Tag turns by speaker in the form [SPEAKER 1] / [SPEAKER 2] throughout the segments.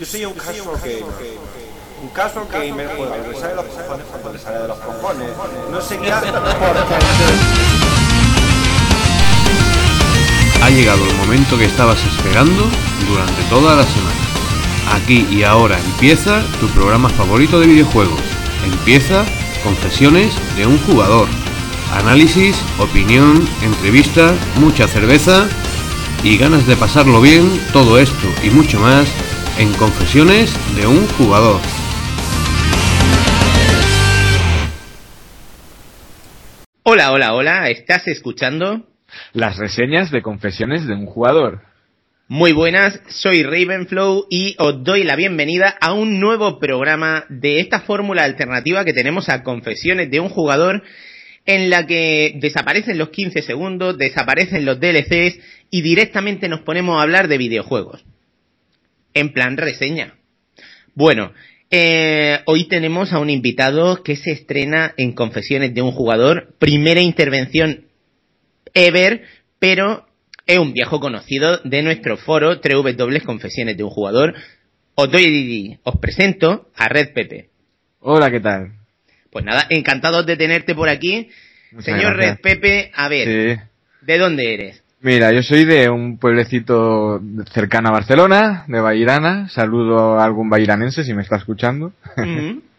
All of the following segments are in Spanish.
[SPEAKER 1] Yo soy un casual gamer. Un casual gamer juega que sale de los cojones cuando le sale de los cojones. No sé qué hace porque...
[SPEAKER 2] Ha llegado el momento que estabas esperando durante toda la semana. Aquí y ahora empieza tu programa favorito de videojuegos. Empieza Confesiones de un jugador. Análisis, opinión, entrevistas, mucha cerveza y ganas de pasarlo bien, todo esto y mucho más en Confesiones de un jugador.
[SPEAKER 3] Hola, hola, hola, ¿estás escuchando?
[SPEAKER 4] Las reseñas de Confesiones de un jugador.
[SPEAKER 3] Muy buenas, soy Ravenflow y os doy la bienvenida a un nuevo programa de esta fórmula alternativa que tenemos a Confesiones de un jugador en la que desaparecen los 15 segundos, desaparecen los DLCs y directamente nos ponemos a hablar de videojuegos. En plan reseña. Bueno, eh, hoy tenemos a un invitado que se estrena en Confesiones de un jugador, primera intervención ever, pero es un viejo conocido de nuestro foro www Confesiones de un jugador. Os doy, os presento a Red Pepe.
[SPEAKER 4] Hola, ¿qué tal?
[SPEAKER 3] Pues nada, encantado de tenerte por aquí.
[SPEAKER 4] Muchas
[SPEAKER 3] Señor
[SPEAKER 4] gracias.
[SPEAKER 3] Red Pepe, a ver,
[SPEAKER 4] Sí.
[SPEAKER 3] ¿de dónde eres?
[SPEAKER 4] Mira, yo soy de un pueblecito cercano a Barcelona, de Bairana. Saludo a algún bairanense si me está escuchando.
[SPEAKER 3] Ujú.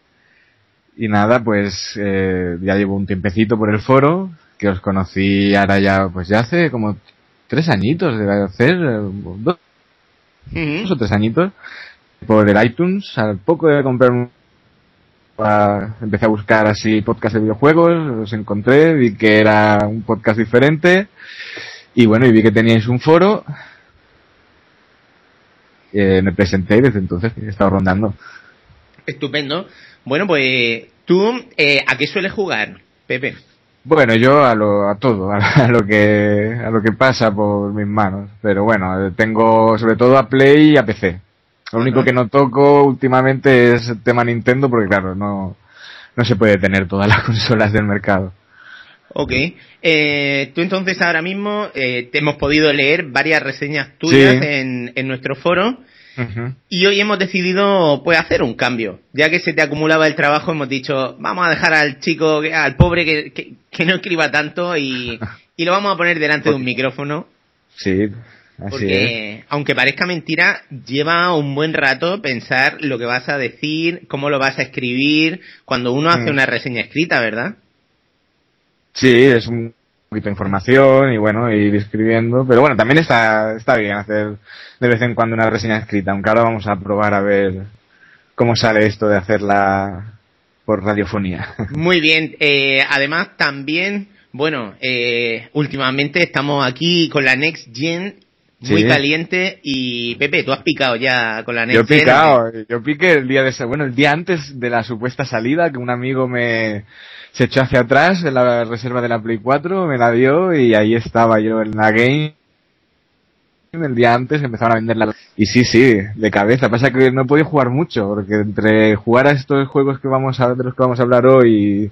[SPEAKER 4] Y nada, pues eh, ya llevo un tiempecito por el foro, que os conocí ahora ya, pues ya hace como tres añitos, debe hacer eh, dos
[SPEAKER 3] Ujú.
[SPEAKER 4] o tres añitos, por el iTunes. Al poco de comprar un... a- empecé a buscar así podcast de videojuegos, los encontré, vi que era un podcast diferente y bueno, y vi que teníais un foro. Eh, me presenté y desde entonces he estado rondando.
[SPEAKER 3] Estupendo. Bueno, pues tú, eh, ¿a qué sueles jugar, Pepe?
[SPEAKER 4] Bueno, yo a lo, a todo, a lo que, a lo que pasa por mis manos. Pero bueno, eh, tengo sobre todo a Play y a PC. Lo único que no toco últimamente es el tema Nintendo porque claro, no, no se puede tener todas las consolas del mercado.
[SPEAKER 3] Ok. Eh, tú entonces ahora mismo eh, te hemos podido leer varias reseñas tuyas
[SPEAKER 4] Sí.
[SPEAKER 3] en, en nuestro foro y hoy hemos decidido pues hacer un cambio. Ya que se te acumulaba el trabajo hemos dicho vamos a dejar al chico, al pobre que, que, que no escriba tanto y, y lo vamos a poner delante de un micrófono.
[SPEAKER 4] Sí, así es.
[SPEAKER 3] Porque, aunque parezca mentira, lleva un buen rato pensar lo que vas a decir, cómo lo vas a escribir, cuando uno hace
[SPEAKER 4] Mm.
[SPEAKER 3] una reseña escrita, ¿verdad?
[SPEAKER 4] Sí, es un poquito de información y bueno, ir escribiendo. Pero bueno, también está, está bien hacer de vez en cuando una reseña escrita, aunque ahora vamos a probar a ver cómo sale esto de hacerla por radiofonía.
[SPEAKER 3] Muy bien. Eh, además, también, bueno, eh, últimamente estamos aquí con la Next Gen muy
[SPEAKER 4] Sí.
[SPEAKER 3] caliente y Pepe, tú has picado ya con la Next
[SPEAKER 4] Yo he
[SPEAKER 3] Gen.
[SPEAKER 4] picado, yo piqué el día de bueno, el día antes de la supuesta salida, que un amigo me se echó hacia atrás en la reserva de la Play 4, me la dio y ahí estaba yo en la game. El día antes empezaron a venderla. Y sí, sí, de cabeza. Pasa que no he podido jugar mucho, porque entre jugar a estos juegos que vamos a, de los que vamos a hablar hoy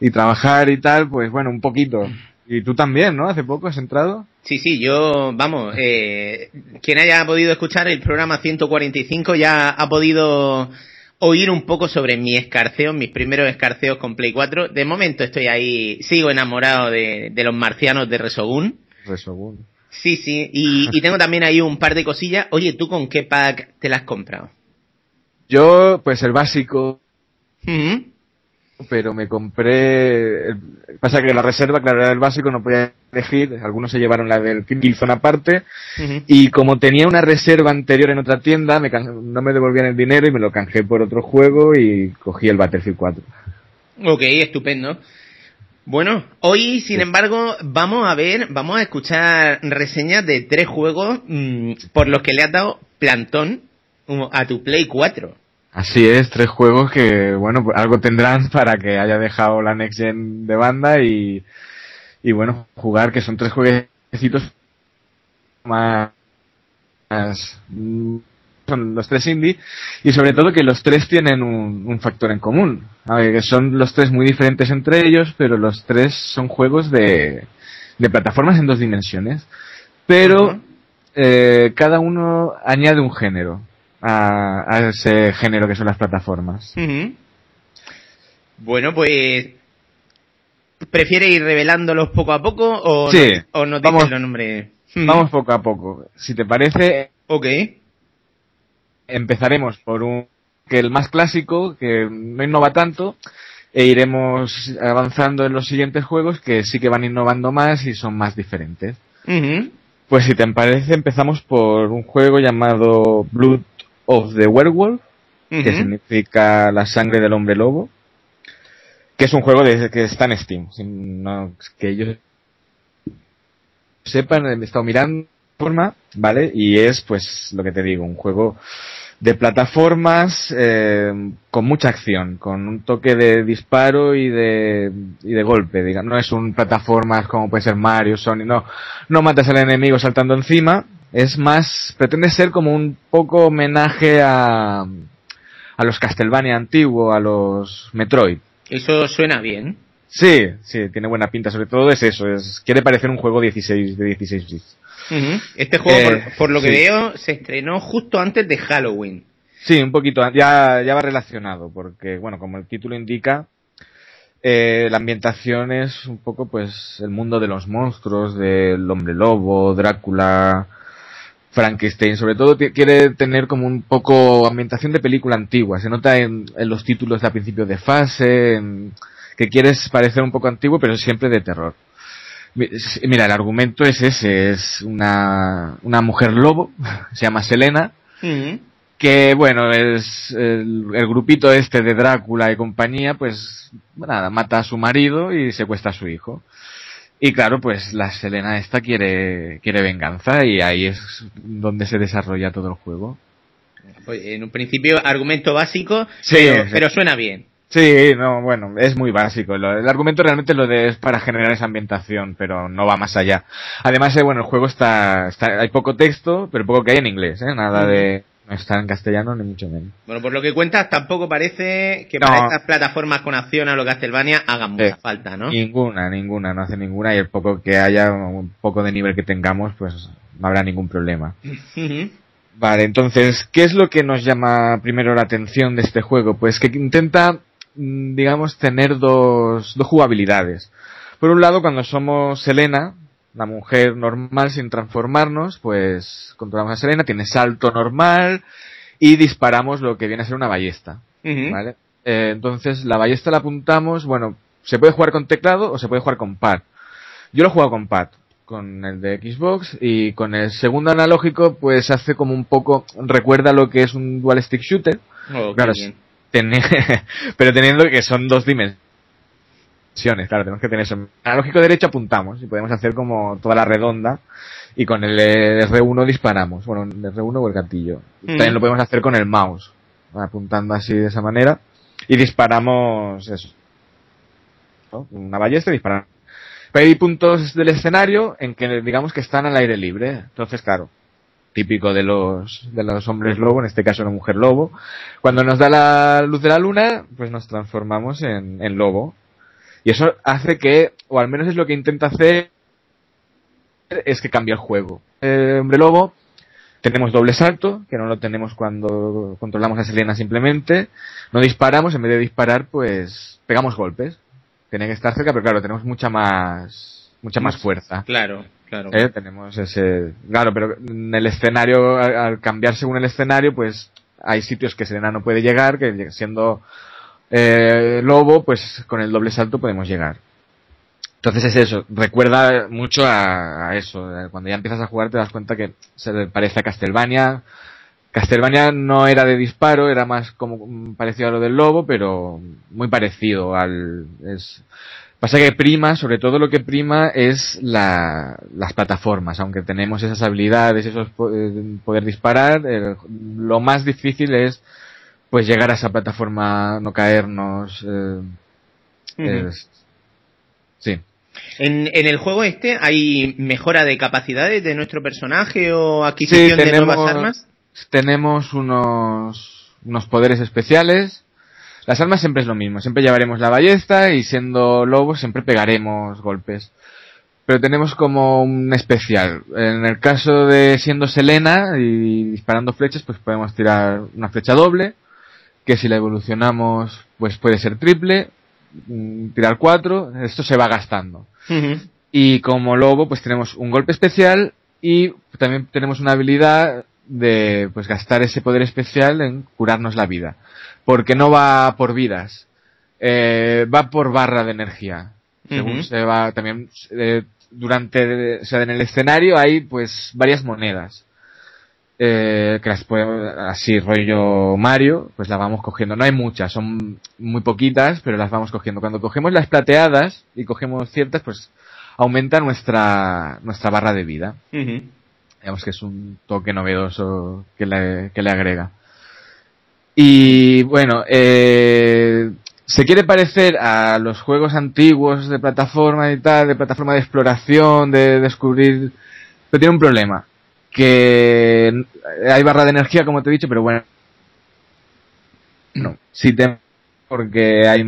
[SPEAKER 4] y, y trabajar y tal, pues bueno, un poquito. Y tú también, ¿no? Hace poco has entrado.
[SPEAKER 3] Sí, sí, yo, vamos, eh, quien haya podido escuchar el programa 145 ya ha podido oír un poco sobre mi escarceo, mis primeros escarceos con Play 4. De momento estoy ahí, sigo enamorado de, de los marcianos de Resogun.
[SPEAKER 4] Resogun.
[SPEAKER 3] Sí, sí, y, y tengo también ahí un par de cosillas. Oye, ¿tú con qué pack te las has comprado?
[SPEAKER 4] Yo, pues el básico. Pero me compré. el- Pasa que la reserva, claro, era el básico, no podía elegir. Algunos se llevaron la del Killzone aparte.
[SPEAKER 3] Ujú.
[SPEAKER 4] Y como tenía una reserva anterior en otra tienda, me can- no me devolvían el dinero y me lo canjeé por otro juego y cogí el Battlefield 4.
[SPEAKER 3] Ok, estupendo. Bueno, hoy, sin embargo, vamos a ver, vamos a escuchar reseñas de tres juegos mm, por los que le has dado plantón uh, a tu Play 4.
[SPEAKER 4] Así es, tres juegos que, bueno, algo tendrán para que haya dejado la Next Gen de banda y, y bueno, jugar, que son tres jueguecitos más, más, son los tres indie y sobre todo que los tres tienen un, un factor en común. Que son los tres muy diferentes entre ellos, pero los tres son juegos de, de plataformas en dos dimensiones. Pero eh, cada uno añade un género. A, a ese género que son las plataformas.
[SPEAKER 3] Bueno, pues. ¿Prefiere ir revelándolos poco a poco o,
[SPEAKER 4] Sí,
[SPEAKER 3] no, o nos
[SPEAKER 4] vamos-
[SPEAKER 3] los nombres?
[SPEAKER 4] Vamos poco a poco. Si te parece,
[SPEAKER 3] Ok.
[SPEAKER 4] empezaremos por un que el más clásico, que no innova tanto, e iremos avanzando en los siguientes juegos que sí que van innovando más y son más diferentes. Pues si te parece, empezamos por un juego llamado Blood of the Werewolf, que significa la sangre del hombre lobo, que es un juego de, que está en Steam. no- que ellos sepan, he estado mirando forma, ¿vale? Y es, pues, lo que te digo, un juego de plataformas eh, con mucha acción, con un toque de disparo y de, y de golpe, digamos. No es un plataformas como puede ser Mario, Sonic, no. No matas al enemigo saltando encima. Es más, pretende ser como un poco homenaje a, a los Castlevania antiguos, a los Metroid.
[SPEAKER 3] Eso suena bien.
[SPEAKER 4] Sí, sí, tiene buena pinta, sobre todo es eso, es, quiere parecer un juego 16, de 16 bits.
[SPEAKER 3] Este juego,
[SPEAKER 4] Eh,
[SPEAKER 3] por, por lo que
[SPEAKER 4] sí.
[SPEAKER 3] veo, se estrenó justo antes de Halloween.
[SPEAKER 4] Sí, un poquito, ya, ya va relacionado, porque, bueno, como el título indica, eh, la ambientación es un poco, pues, el mundo de los monstruos, del hombre lobo, Drácula, Frankenstein, sobre todo quiere tener como un poco ambientación de película antigua, se nota en, en los títulos de a principio de fase, en- que quieres parecer un poco antiguo, pero siempre de terror. Mira, el argumento es ese, es una, una mujer lobo, se llama Selena,
[SPEAKER 3] Ujú.
[SPEAKER 4] que bueno, es el, el grupito este de Drácula y compañía, pues nada, mata a su marido y secuestra a su hijo. Y claro, pues la Selena esta quiere, quiere venganza y ahí es donde se desarrolla todo el juego.
[SPEAKER 3] Pues, en un principio, argumento básico,
[SPEAKER 4] Sí,
[SPEAKER 3] pero, suena bien.
[SPEAKER 4] Sí, no, bueno, es muy básico. El argumento realmente lo de es para generar esa ambientación, pero no va más allá. Además, eh, bueno, el juego está, está, hay poco texto, pero poco que hay en inglés, ¿eh? Nada de, no está en castellano ni mucho menos.
[SPEAKER 3] Bueno, por lo que cuentas, tampoco parece que
[SPEAKER 4] No.
[SPEAKER 3] para estas plataformas con acción a lo Castlevania hagan mucha
[SPEAKER 4] Eh,
[SPEAKER 3] falta, ¿no?
[SPEAKER 4] Ninguna, ninguna, no hace ninguna y el poco que haya, un poco de nivel que tengamos, pues no habrá ningún problema. Vale, entonces, ¿qué es lo que nos llama primero la atención de este juego? Pues que intenta, mm, digamos, tener dos, dos jugabilidades. Por un lado, cuando somos Selena, la mujer normal sin transformarnos, pues controlamos a Selena, tiene salto normal y disparamos lo que viene a ser una ballesta. ¿vale? Eh, entonces, la ballesta la apuntamos, bueno, se puede jugar con teclado o se puede jugar con pad. Yo lo he jugado con pad, con el de Xbox, y con el segundo analógico, pues hace como un poco, recuerda lo que es un dual stick shooter,
[SPEAKER 3] Oh,
[SPEAKER 4] Claro, pero teniendo que son dos dimensiones, claro, tenemos que tener eso. Analógico derecho apuntamos y podemos hacer como toda la redonda y con el R1 disparamos. Bueno, el R1 o el gatillo. También
[SPEAKER 3] Ujú.
[SPEAKER 4] lo podemos hacer con el mouse, apuntando así de esa manera y disparamos eso. ¿no? Una ballesta y disparamos. Pero hay puntos del escenario en que digamos que están al aire libre. Entonces, claro, típico de los, de los hombres lobo, en este caso una mujer lobo. Cuando nos da la luz de la luna, pues nos transformamos en, en lobo. Y eso hace que, o al menos es lo que intenta hacer, es que cambie el juego. Eh, hombre lobo, tenemos doble salto, que no lo tenemos cuando controlamos a Selena simplemente. No disparamos, en vez de disparar, pues pegamos golpes. Tiene que estar cerca, pero claro, tenemos mucha más, mucha más fuerza.
[SPEAKER 3] Claro, claro.
[SPEAKER 4] ¿eh? Tenemos ese, claro, pero en el escenario, al, al cambiar según el escenario, pues hay sitios que Selena no puede llegar, que siendo eh, lobo, pues con el doble salto podemos llegar. Entonces es eso, recuerda mucho a, a eso. eh, Cuando ya empiezas a jugar te das cuenta que se parece a Castlevania. Castlevania no era de disparo, era más como mm, parecido a lo del lobo, pero muy parecido al... Es, pasa que prima, sobre todo lo que prima es la, las plataformas, aunque tenemos esas habilidades, esos eh, poder disparar, lo más difícil es pues llegar a esa plataforma, no caernos. eh, es- sí.
[SPEAKER 3] En, en el juego este hay mejora de capacidades de nuestro personaje o
[SPEAKER 4] Sí,
[SPEAKER 3] adquisición de
[SPEAKER 4] tenemos,
[SPEAKER 3] nuevas armas.
[SPEAKER 4] tenemos unos, unos poderes especiales. Las armas siempre es lo mismo, siempre llevaremos la ballesta y siendo lobos siempre pegaremos golpes. pero tenemos como un especial. En el caso de siendo Selena y disparando flechas, pues podemos tirar una flecha doble, que si la evolucionamos, pues puede ser triple, mm, tirar cuatro, esto se va gastando. Y como lobo, pues tenemos un golpe especial y también tenemos una habilidad de pues gastar ese poder especial en curarnos la vida. Porque no va por vidas, eh, va por barra de energía. Según se va también eh, durante, o sea, en el escenario hay pues varias monedas. Eh, que las podemos, así rollo Mario, pues las vamos cogiendo. No hay muchas, son muy poquitas, pero las vamos cogiendo. Cuando cogemos las plateadas y cogemos ciertas, pues aumenta nuestra, nuestra barra de vida.
[SPEAKER 3] Ujú.
[SPEAKER 4] Digamos que es un toque novedoso que le, que le agrega. Y bueno, eh, se quiere parecer a los juegos antiguos de plataforma y tal, de plataforma de exploración, de descubrir, pero tiene un problema. Que hay barra de energía, como te he dicho, pero bueno, no, sí te, porque hay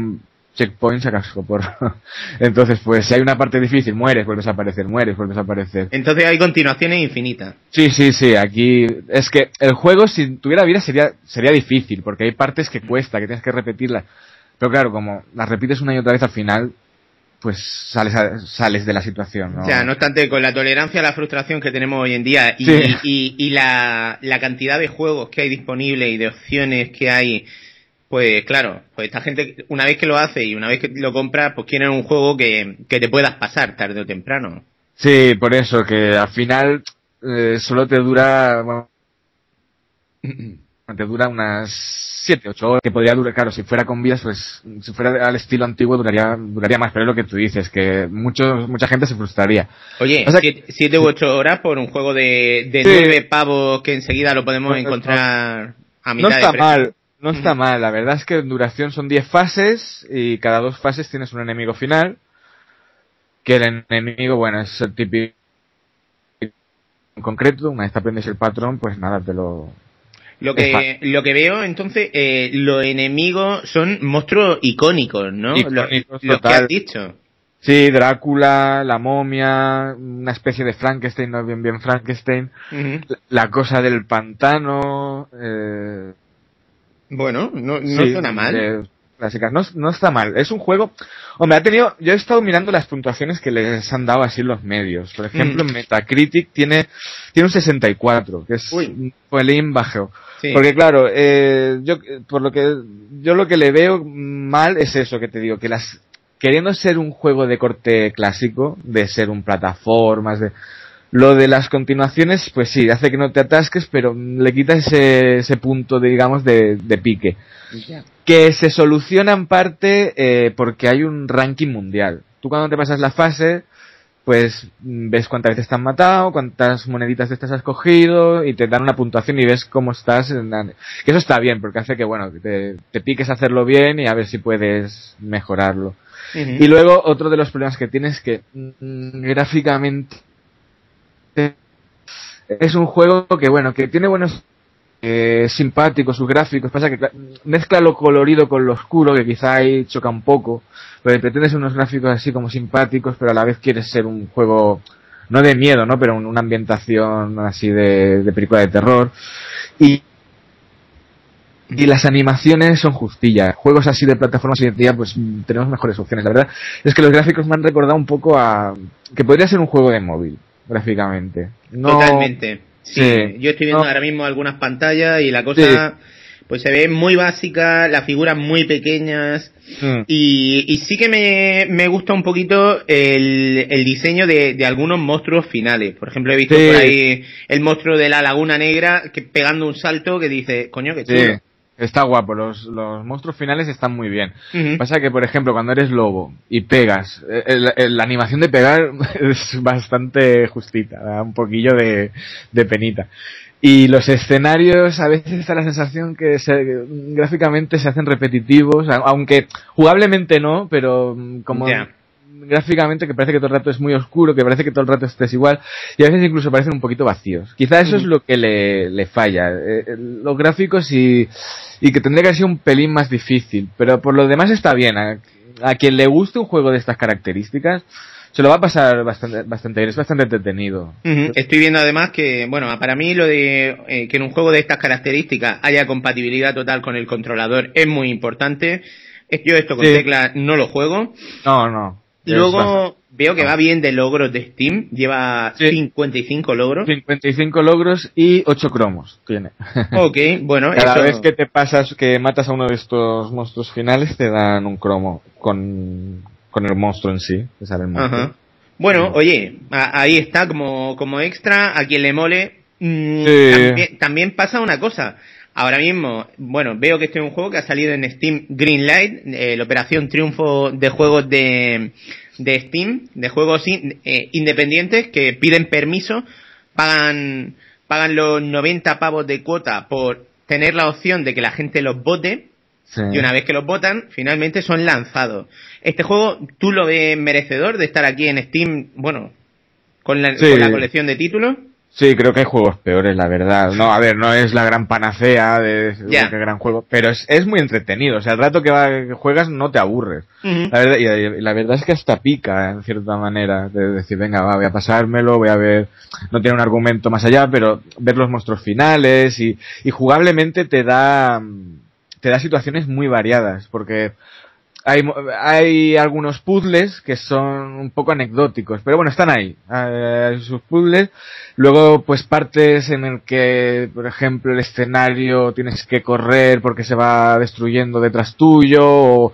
[SPEAKER 4] checkpoints a casco por, entonces pues si hay una parte difícil, mueres, vuelves a aparecer, mueres, vuelves a aparecer.
[SPEAKER 3] Entonces hay continuaciones infinitas.
[SPEAKER 4] Sí, sí, sí, aquí es que el juego si tuviera vida sería sería difícil porque hay partes que cuesta, que tienes que repetirlas. Pero claro, como las repites una y otra vez al final pues sales sales de la situación, ¿no?
[SPEAKER 3] O sea, no obstante, con la tolerancia a la frustración que tenemos hoy en día y,
[SPEAKER 4] Sí.
[SPEAKER 3] y- y la, la cantidad de juegos que hay disponibles y de opciones que hay, pues claro, pues esta gente, una vez que lo hace y una vez que lo compras, pues quieren un juego que, que te puedas pasar tarde o temprano.
[SPEAKER 4] Sí, por eso que al final eh, solo te dura bueno, te dura unas 7, 8 horas que podría durar, claro, si fuera con vías, pues si fuera al estilo antiguo duraría duraría más, pero es lo que tú dices, que mucho, mucha gente se frustraría.
[SPEAKER 3] Oye,
[SPEAKER 4] O sea-
[SPEAKER 3] siete, siete u ocho horas por un juego de, de
[SPEAKER 4] Sí.
[SPEAKER 3] nueve pavos que enseguida lo podemos
[SPEAKER 4] Bueno,
[SPEAKER 3] encontrar a mitad
[SPEAKER 4] No
[SPEAKER 3] de
[SPEAKER 4] está
[SPEAKER 3] precio.
[SPEAKER 4] mal, no está mal. La verdad es que en duración son 10 fases y cada dos fases tienes un enemigo final. Que el enemigo, bueno, es el típico en concreto. Una vez te aprendes el patrón, pues nada, te lo...
[SPEAKER 3] Lo que, lo que veo, entonces, eh, los enemigos son monstruos icónicos, ¿no? Lo-
[SPEAKER 4] Icónicos,
[SPEAKER 3] los que has dicho.
[SPEAKER 4] Sí, Drácula, la momia, una especie de Frankenstein, no bien bien Frankenstein. La, la cosa del pantano, eh,
[SPEAKER 3] Bueno, no, no
[SPEAKER 4] Sí,
[SPEAKER 3] suena mal.
[SPEAKER 4] clásicas. No, no está mal. Es un juego. Hombre, ha tenido. Yo he estado mirando las puntuaciones que les han dado así los medios. Por ejemplo,
[SPEAKER 3] Mm.
[SPEAKER 4] Metacritic tiene, tiene un 64, que es
[SPEAKER 3] Uy.
[SPEAKER 4] un pelín bajo.
[SPEAKER 3] Sí.
[SPEAKER 4] Porque claro, eh, yo, por lo que, yo lo que le veo mal es eso que te digo, que las, queriendo ser un juego de corte clásico, de ser un plataformas, de, lo de las continuaciones, pues sí, hace que no te atasques, pero le quita ese, ese punto, de, digamos, de, de pique. Que se soluciona en parte eh, porque hay un ranking mundial. Tú cuando te pasas la fase, pues mm, ves cuántas veces te han matado, cuántas moneditas de estas has cogido y te dan una puntuación y ves cómo estás. En la- Que eso está bien porque hace que, bueno, te, te piques a hacerlo bien y a ver si puedes mejorarlo. Y luego otro de los problemas que tienes es que mm, gráficamente es un juego que bueno, que tiene buenos eh, simpáticos sus gráficos, pasa que cla- mezcla lo colorido con lo oscuro que quizá ahí choca un poco, pero pretendes unos gráficos así como simpáticos, pero a la vez quieres ser un juego no de miedo, ¿no? Pero un- una ambientación así de, de película de terror y y las animaciones son justillas. Juegos así de plataformas hoy en día, pues tenemos mejores opciones. La verdad es que los gráficos me han recordado un poco a que podría ser un juego de móvil, gráficamente.
[SPEAKER 3] Totalmente. Sí,
[SPEAKER 4] Sí.
[SPEAKER 3] yo estoy viendo
[SPEAKER 4] No.
[SPEAKER 3] ahora mismo algunas pantallas y la cosa pues se ve muy básica, las figuras muy pequeñas
[SPEAKER 4] Mm.
[SPEAKER 3] y, y sí que me, me gusta un poquito el, el diseño de, de algunos monstruos finales. Por ejemplo, he visto
[SPEAKER 4] Sí.
[SPEAKER 3] por ahí el monstruo de la Laguna Negra que pegando un salto que dice, coño, qué chulo.
[SPEAKER 4] Sí, está guapo. Los, los monstruos finales están muy bien. Pasa que, por ejemplo, cuando eres lobo y pegas, eh, el- el- la animación de pegar es bastante justita, da un poquillo de, de penita. Y los escenarios a veces está la sensación que se- gráficamente se hacen repetitivos, aunque jugablemente no, pero mm, como. Gráficamente que parece que todo el rato es muy oscuro, que parece que todo el rato estés igual, y a veces incluso parecen un poquito vacíos. Quizá eso es
[SPEAKER 3] Ujú.
[SPEAKER 4] lo que le, le falla. eh, eh, los gráficos y, y que tendría que ser un pelín más difícil, pero por lo demás está bien. A, a quien le guste un juego de estas características, se lo va a pasar bastante, bastante bien, es bastante entretenido.
[SPEAKER 3] Ujú. Estoy viendo además que, bueno, para mí lo de eh, que en un juego de estas características haya compatibilidad total con el controlador es muy importante. Yo esto con
[SPEAKER 4] Sí.
[SPEAKER 3] tecla no lo juego.
[SPEAKER 4] No, no.
[SPEAKER 3] Luego veo que va bien de logros de Steam. Lleva
[SPEAKER 4] Sí.
[SPEAKER 3] 55 logros.
[SPEAKER 4] 55 logros y 8 cromos tiene.
[SPEAKER 3] Ok, bueno,
[SPEAKER 4] Cada
[SPEAKER 3] eso...
[SPEAKER 4] vez que te pasas, que matas a uno de estos monstruos finales, te dan un cromo con, con el monstruo en sí. Te sale el monstruo.
[SPEAKER 3] Ajá. Bueno, oye, a- ahí está como, como extra, a quien le mole. Mm,
[SPEAKER 4] Sí.
[SPEAKER 3] también, también pasa una cosa. Ahora mismo, bueno, veo que este es un juego que ha salido en Steam Greenlight, eh, la operación triunfo de juegos de, de Steam, de juegos in- eh, independientes que piden permiso, pagan, pagan los 90 pavos de cuota por tener la opción de que la gente los vote,
[SPEAKER 4] Sí.
[SPEAKER 3] y una vez que los votan, finalmente son lanzados. Este juego, ¿tú lo ves merecedor de estar aquí en Steam, bueno, con la,
[SPEAKER 4] Sí.
[SPEAKER 3] con la colección de títulos?
[SPEAKER 4] Sí, creo que hay juegos peores, la verdad. No, a ver, no es la gran panacea de,
[SPEAKER 3] Ya.
[SPEAKER 4] qué gran juego, pero es, es muy entretenido. O sea, el rato que, va- que juegas no te aburres. La verdad, y, y la verdad es que hasta pica, en cierta manera, de decir, venga, va, voy a pasármelo, voy a ver, no tiene un argumento más allá, pero ver los monstruos finales y, y jugablemente te da, te da situaciones muy variadas, porque hay, hay algunos puzzles que son un poco anecdóticos, pero bueno, están ahí, eh, sus puzzles. Luego, pues partes en el que, por ejemplo, el escenario tienes que correr porque se va destruyendo detrás tuyo, o-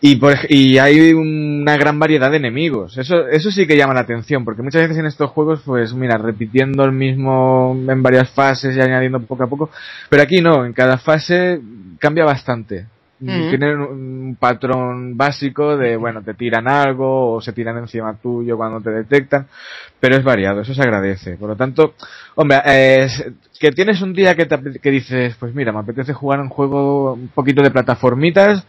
[SPEAKER 4] y, por, y hay una gran variedad de enemigos. Eso, eso sí que llama la atención, porque muchas veces en estos juegos, pues mira, repitiendo el mismo en varias fases y añadiendo poco a poco, pero aquí no, en cada fase cambia bastante.
[SPEAKER 3] Ujú.
[SPEAKER 4] Tienen un patrón básico de, bueno, te tiran algo o se tiran encima tuyo cuando te detectan, pero es variado, eso se agradece. Por lo tanto, hombre, eh, es- que tienes un día que, te que dices, pues mira, me apetece jugar un juego un poquito de plataformitas,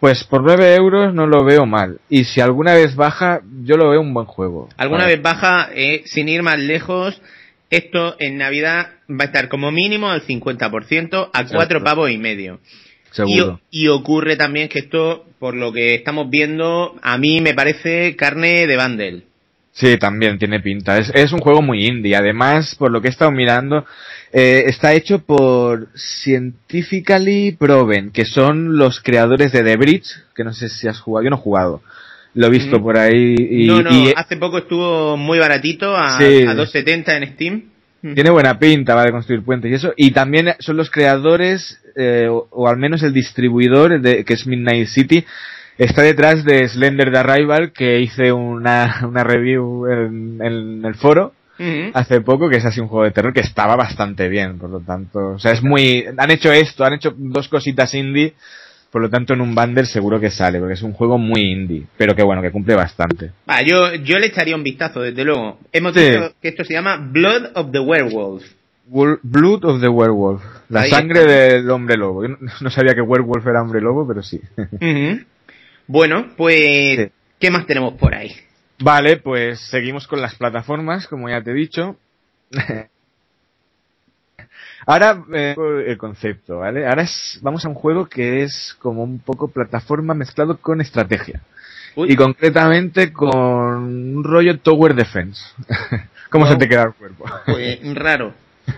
[SPEAKER 4] pues por 9 euros no lo veo mal. Y si alguna vez baja, yo lo veo un buen juego.
[SPEAKER 3] Alguna vez baja, eh, sin ir más lejos, esto en Navidad va a estar como mínimo al 50%, a cuatro
[SPEAKER 4] Exacto.
[SPEAKER 3] pavos y medio. Y,
[SPEAKER 4] Seguro.
[SPEAKER 3] y ocurre también que esto, por lo que estamos viendo, a mí me parece carne de bundle.
[SPEAKER 4] Sí, también tiene pinta. Es, es un juego muy indie. Además, por lo que he estado mirando, eh, está hecho por Scientifically Proven, que son los creadores de The Bridge, que no sé si has jugado. Yo no he jugado. Lo he visto
[SPEAKER 3] Mm.
[SPEAKER 4] por ahí. Y,
[SPEAKER 3] no, no,
[SPEAKER 4] y
[SPEAKER 3] hace poco estuvo muy baratito, a,
[SPEAKER 4] Sí.
[SPEAKER 3] a 2.70 en Steam.
[SPEAKER 4] Tiene buena pinta, va de construir puentes y eso. Y también son los creadores, eh, o, o al menos el distribuidor, de, que es Midnight City, está detrás de Slender the Arrival, que hice una, una review en- en el foro. Hace poco, que es así un juego de terror que estaba bastante bien, por lo tanto, o sea, es muy, han hecho esto, han hecho dos cositas indie, por lo tanto en un bundle seguro que sale, porque es un juego muy indie, pero que bueno, que cumple bastante.
[SPEAKER 3] Va, yo, yo le echaría un vistazo, desde luego. Hemos
[SPEAKER 4] Sí.
[SPEAKER 3] dicho que esto se llama Blood of the Werewolf.
[SPEAKER 4] Wol- Blood of the Werewolf, la
[SPEAKER 3] Ahí
[SPEAKER 4] sangre
[SPEAKER 3] está.
[SPEAKER 4] del hombre lobo. Yo no, sabía que werewolf era hombre lobo, pero sí.
[SPEAKER 3] Bueno, pues,
[SPEAKER 4] Sí.
[SPEAKER 3] ¿qué más tenemos por ahí?
[SPEAKER 4] Vale, pues seguimos con las plataformas, como ya te he dicho. Ahora eh, el concepto, ¿vale? Ahora es, vamos a un juego que es como un poco plataforma mezclado con estrategia.
[SPEAKER 3] Uy.
[SPEAKER 4] Y concretamente con un rollo Tower Defense. ¿Cómo
[SPEAKER 3] Wow.
[SPEAKER 4] se te queda el cuerpo?
[SPEAKER 3] Pues raro.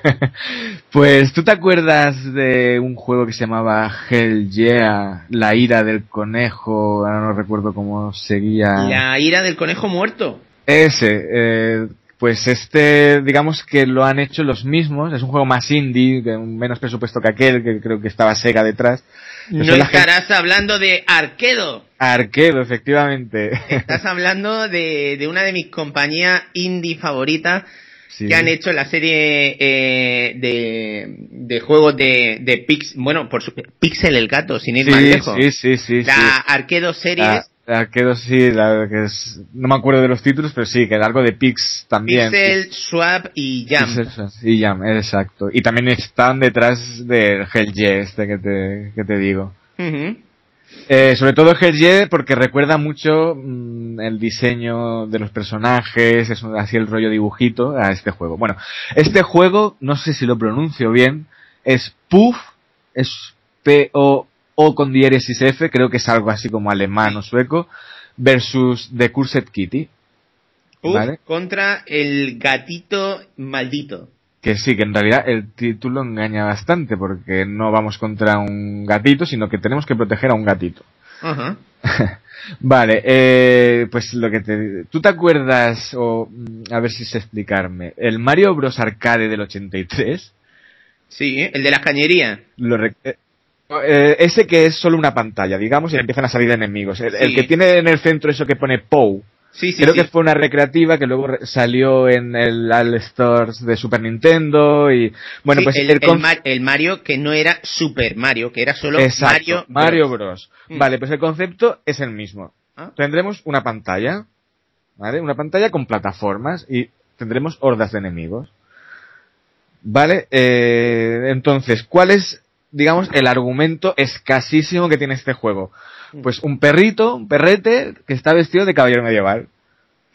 [SPEAKER 4] Pues, ¿tú te acuerdas de un juego que se llamaba Hell Yeah? La ira del conejo, ahora no recuerdo cómo seguía.
[SPEAKER 3] La ira del conejo muerto.
[SPEAKER 4] Ese, eh, pues este, digamos que lo han hecho los mismos, es un juego más indie, que menos presupuesto que aquel, que creo que estaba Sega detrás.
[SPEAKER 3] No
[SPEAKER 4] gente-
[SPEAKER 3] estarás hablando de Arquedo.
[SPEAKER 4] Arquedo, efectivamente.
[SPEAKER 3] Estás hablando de, de una de mis compañías indie favoritas
[SPEAKER 4] Sí.
[SPEAKER 3] que han hecho la serie eh, de, de juegos de, de Pix, bueno, por su, Pixel el gato, sin ir
[SPEAKER 4] sí,
[SPEAKER 3] más lejos.
[SPEAKER 4] sí, sí, sí,
[SPEAKER 3] la
[SPEAKER 4] sí.
[SPEAKER 3] Arquedo Series,
[SPEAKER 4] La- sí, la que es, no me acuerdo de los títulos, pero sí, que era algo de Pix también.
[SPEAKER 3] Pixel, Swap y Jam.
[SPEAKER 4] Pixel, y Jam, exacto. Y también están detrás del Hell Yeah este que te, que te digo. Eh, sobre todo Hellye porque recuerda mucho mm, el diseño de los personajes, es así el rollo dibujito a este juego. Bueno, este juego, no sé si lo pronuncio bien, es PUF, es P-O-O con diéresis F, creo que es algo así como alemán o sueco, versus The Cursed Kitty.
[SPEAKER 3] Uf,
[SPEAKER 4] ¿Vale?
[SPEAKER 3] contra el gatito maldito.
[SPEAKER 4] Que sí, que en realidad el título engaña bastante porque no vamos contra un gatito, sino que tenemos que proteger a un gatito.
[SPEAKER 3] Ajá.
[SPEAKER 4] Vale, eh, pues lo que te... ¿Tú te acuerdas, o mm, a ver si sé explicarme, el Mario Bros. Arcade del 83?
[SPEAKER 3] Sí, el de las cañerías.
[SPEAKER 4] Lo eh, ese que es solo una pantalla, digamos, y empiezan a salir enemigos. El, que tiene en el centro eso que pone POU.
[SPEAKER 3] Sí, sí,
[SPEAKER 4] Creo que fue una recreativa que luego salió en el All Stores de Super Nintendo y bueno, pues
[SPEAKER 3] el,
[SPEAKER 4] el,
[SPEAKER 3] el
[SPEAKER 4] con-
[SPEAKER 3] Mar- el Mario que no era Super Mario, que era solo
[SPEAKER 4] Exacto,
[SPEAKER 3] Mario. Bros.
[SPEAKER 4] Bros.
[SPEAKER 3] Mm.
[SPEAKER 4] Vale, pues el concepto es el mismo.
[SPEAKER 3] Ah.
[SPEAKER 4] Tendremos una pantalla, ¿vale? Una pantalla con plataformas y tendremos hordas de enemigos. ¿Vale? Eh, entonces, ¿cuál es, digamos, el argumento escasísimo que tiene este juego?
[SPEAKER 3] Mm.
[SPEAKER 4] Pues un perrito, un perrete que está vestido de caballero medieval.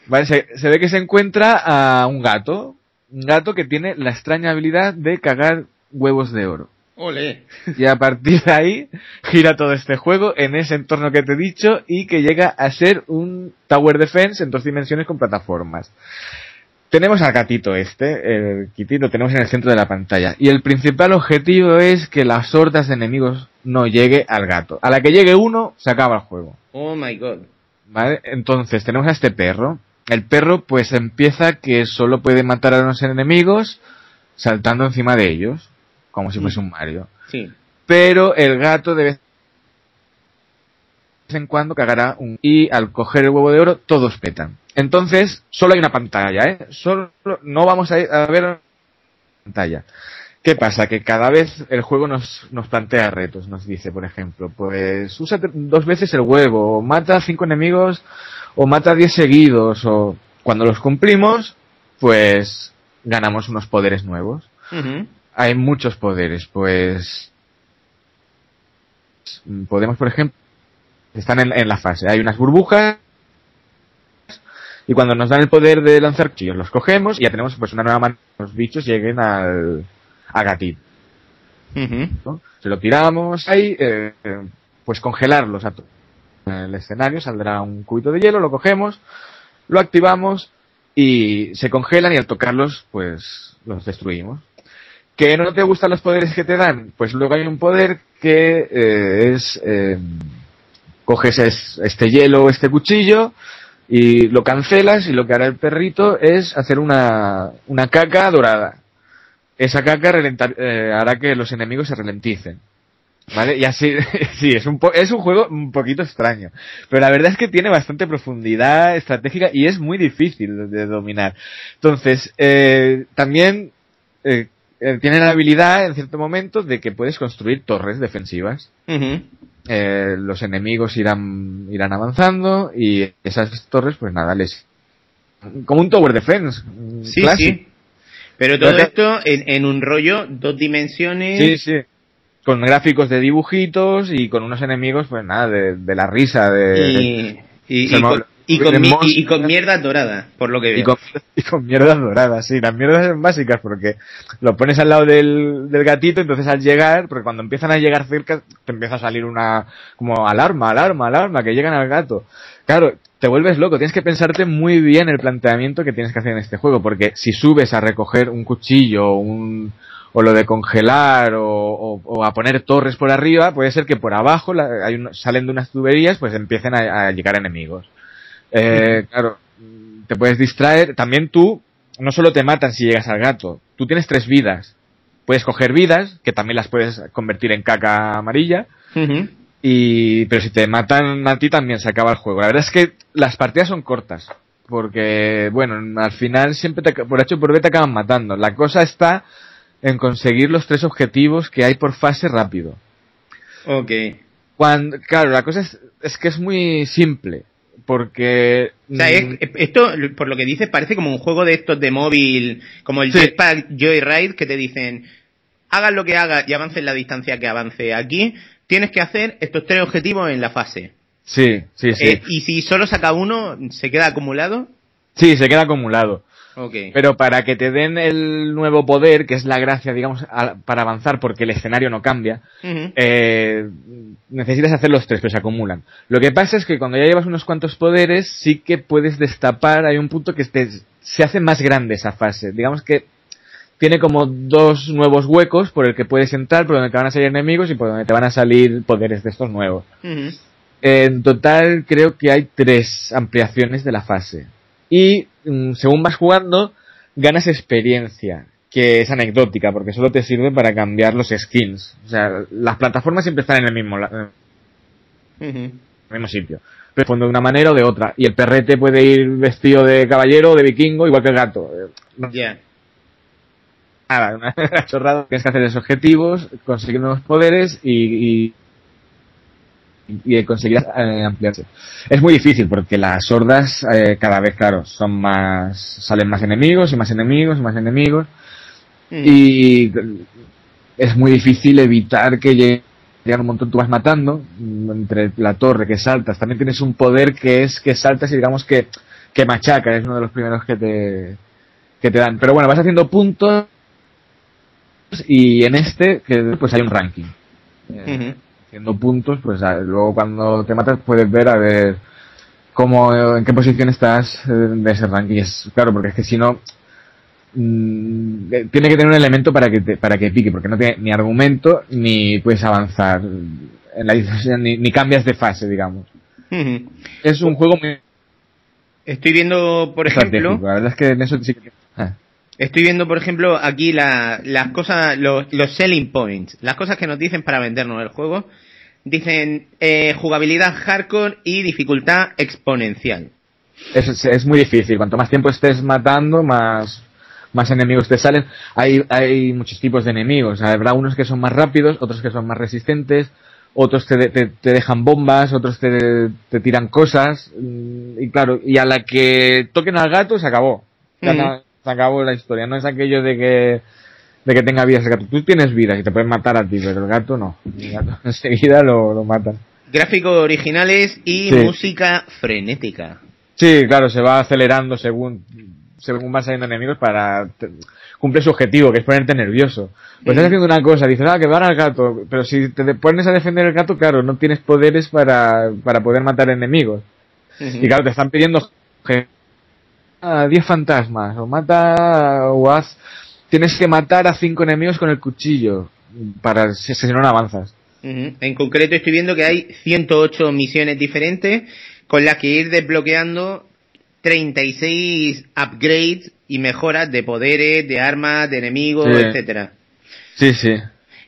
[SPEAKER 4] ¿Vale? Se, se ve que se encuentra a un gato. Un gato que tiene la extraña habilidad de cagar huevos de oro.
[SPEAKER 3] Ole.
[SPEAKER 4] Y a partir de ahí gira todo este juego en ese entorno que te he dicho y que llega a ser un Tower Defense en dos dimensiones con plataformas. Tenemos al gatito este, el Kitty, lo tenemos en el centro de la pantalla. Y el principal objetivo es que las hordas de enemigos no llegue al gato. A la que llegue uno, se acaba el juego.
[SPEAKER 3] Oh my god.
[SPEAKER 4] ¿Vale? Entonces tenemos a este perro. El perro pues empieza que solo puede matar a los enemigos saltando encima de ellos, como si fuese un Mario
[SPEAKER 3] Sí.
[SPEAKER 4] pero el gato de vez en cuando cagará un... y al coger el huevo de oro todos petan. Entonces, solo hay una pantalla, ¿eh? Solo no vamos a, ir a ver una pantalla. ¿Qué pasa? Que cada vez el juego nos, nos plantea retos, nos dice, por ejemplo, pues usa dos veces el huevo, o mata a cinco enemigos, o mata a diez seguidos, o cuando los cumplimos, pues ganamos unos poderes nuevos hay muchos poderes, pues podemos, por ejemplo, están en, en la fase, hay unas burbujas y cuando nos dan el poder de lanzar cuchillos los cogemos y ya tenemos pues una nueva manera que los bichos lleguen al a. ¿no? Se lo tiramos ahí, eh, pues congelarlos a to- en el escenario, saldrá un cubito de hielo, lo cogemos, lo activamos y se congelan y al tocarlos pues los destruimos. ¿Que no te gustan los poderes que te dan? Pues luego hay un poder que eh, es... eh, coges es- este hielo o este cuchillo y lo cancelas y lo que hará el perrito es hacer una, una caca dorada. Esa caca eh, hará que los enemigos se ralenticen. ¿Vale? Y así, sí, es un, po- es un juego un poquito extraño. Pero la verdad es que tiene bastante profundidad estratégica y es muy difícil de dominar. Entonces, eh, también eh, eh, tiene la habilidad en cierto momento de que puedes construir torres defensivas. Eh, los enemigos irán, irán avanzando y esas torres, pues nada, les. Como un Tower Defense.
[SPEAKER 3] Sí,
[SPEAKER 4] clásico.
[SPEAKER 3] sí. Pero todo esto en, en un rollo, dos dimensiones.
[SPEAKER 4] Sí, sí. Con gráficos de dibujitos y con unos enemigos, pues nada, de, de la risa, de.
[SPEAKER 3] Y, y,
[SPEAKER 4] Se
[SPEAKER 3] y
[SPEAKER 4] mo-
[SPEAKER 3] con, y, con, mi- y- y con mierda dorada, por lo que veo.
[SPEAKER 4] Y con, y con mierdas doradas, sí, las mierdas son básicas porque lo pones al lado del, del gatito, entonces al llegar, porque cuando empiezan a llegar cerca, te empieza a salir una, como alarma, alarma, alarma, que llegan al gato. Claro, te vuelves loco, tienes que pensarte muy bien el planteamiento que tienes que hacer en este juego, porque si subes a recoger un cuchillo, un, o lo de congelar, o, o- o a poner torres por arriba, puede ser que por abajo la- hay un- salen de unas tuberías, pues empiecen a, a llegar enemigos. Eh, claro, te puedes distraer. También tú, no solo te matan si llegas al gato, tú tienes tres vidas. Puedes coger vidas, que también las puedes convertir en caca amarilla, y, pero si te matan a ti también se acaba el juego. La verdad es que las partidas son cortas, porque, bueno, al final siempre te, por H o por B te acaban matando. La cosa está en conseguir los tres objetivos que hay por fase rápido.
[SPEAKER 3] Ok.
[SPEAKER 4] Cuando, claro, la cosa es, es que es muy simple, porque...
[SPEAKER 3] O sea,
[SPEAKER 4] mm,
[SPEAKER 3] es- esto, por lo que dices, parece como un juego de estos de móvil, como el
[SPEAKER 4] Sí.
[SPEAKER 3] Jetpack Joyride, que te dicen, hagas lo que hagas y avance en la distancia que avance. Aquí tienes que hacer estos tres objetivos en la fase.
[SPEAKER 4] Sí, sí, sí.
[SPEAKER 3] Eh, y si solo saca uno, se queda acumulado.
[SPEAKER 4] Sí, se queda acumulado.
[SPEAKER 3] Ok.
[SPEAKER 4] Pero para que te den el nuevo poder, que es la gracia, digamos, a- para avanzar, porque el escenario no cambia, eh, necesitas hacer los tres, pero se acumulan. Lo que pasa es que cuando ya llevas unos cuantos poderes, sí que puedes destapar, hay un punto que te- se hace más grande esa fase. Digamos que tiene como dos nuevos huecos por el que puedes entrar, por donde te van a salir enemigos y por donde te van a salir poderes de estos nuevos. En total creo que hay tres ampliaciones de la fase. Y según vas jugando, ganas experiencia, que es anecdótica, porque solo te sirve para cambiar los skins. O sea, las plataformas siempre están en el mismo, en el mismo sitio. Respondo de una manera o de otra. Y el perrete puede ir vestido de caballero o de vikingo, igual que el gato.
[SPEAKER 3] Ya.
[SPEAKER 4] Nada, una chorrada. Tienes que hacer esos objetivos, conseguir nuevos poderes y, y, y conseguir eh, ampliarse. Es muy difícil porque las hordas eh, cada vez, claro, son más, salen más enemigos y más enemigos y más enemigos
[SPEAKER 3] Ujú.
[SPEAKER 4] y es muy difícil evitar que llegue llegan un montón, tú vas matando mm, entre la torre que saltas, también tienes un poder que es que saltas y digamos que, que machaca, es uno de los primeros que te, que te dan. Pero bueno, vas haciendo puntos y en este que pues hay un ranking. Haciendo puntos, pues luego cuando te matas puedes ver a ver cómo, en qué posición estás eh, de ese ranking. Es claro, porque es que si no, mm, eh, tiene que tener un elemento para que te- para que pique, porque no tiene ni argumento ni puedes avanzar en la, ni, ni cambias de fase, digamos. Es un juego muy
[SPEAKER 3] Estoy viendo, por ejemplo.
[SPEAKER 4] La verdad es que en eso sí que ah.
[SPEAKER 3] estoy viendo, por ejemplo, aquí la- las cosas, los, los selling points, las cosas que nos dicen para vendernos el juego. Dicen eh, jugabilidad hardcore y dificultad exponencial.
[SPEAKER 4] es, es- muy difícil. Cuanto más tiempo estés matando, más, más enemigos te salen. Hay, hay muchos tipos de enemigos. Habrá unos que son más rápidos, otros que son más resistentes, otros te, te, te dejan bombas, otros te, te tiran cosas. mm, Y claro, y a la que toquen al gato se acabó. Ya no- se acabó la historia. No es aquello de que de que tenga vidas el gato. Tú tienes vidas y te pueden matar a ti, pero el gato no. El gato enseguida lo, lo matan.
[SPEAKER 3] Gráficos originales y
[SPEAKER 4] Sí.
[SPEAKER 3] música frenética.
[SPEAKER 4] Sí, claro, se va acelerando según según van saliendo enemigos para cumplir su objetivo, que es ponerte nervioso. Pues estás haciendo una cosa, dices, ah, que van al gato, pero si te pones a defender el gato, claro, no tienes poderes para, para poder matar enemigos. Y claro, te están pidiendo que a 10 fantasmas, o mata, o haz, tienes que matar a 5 enemigos con el cuchillo, para, si, si no, no avanzas.
[SPEAKER 3] En concreto estoy viendo que hay 108 misiones diferentes con las que ir desbloqueando 36 upgrades y mejoras de poderes, de armas, de enemigos,
[SPEAKER 4] Sí.
[SPEAKER 3] etcétera.
[SPEAKER 4] Sí, sí.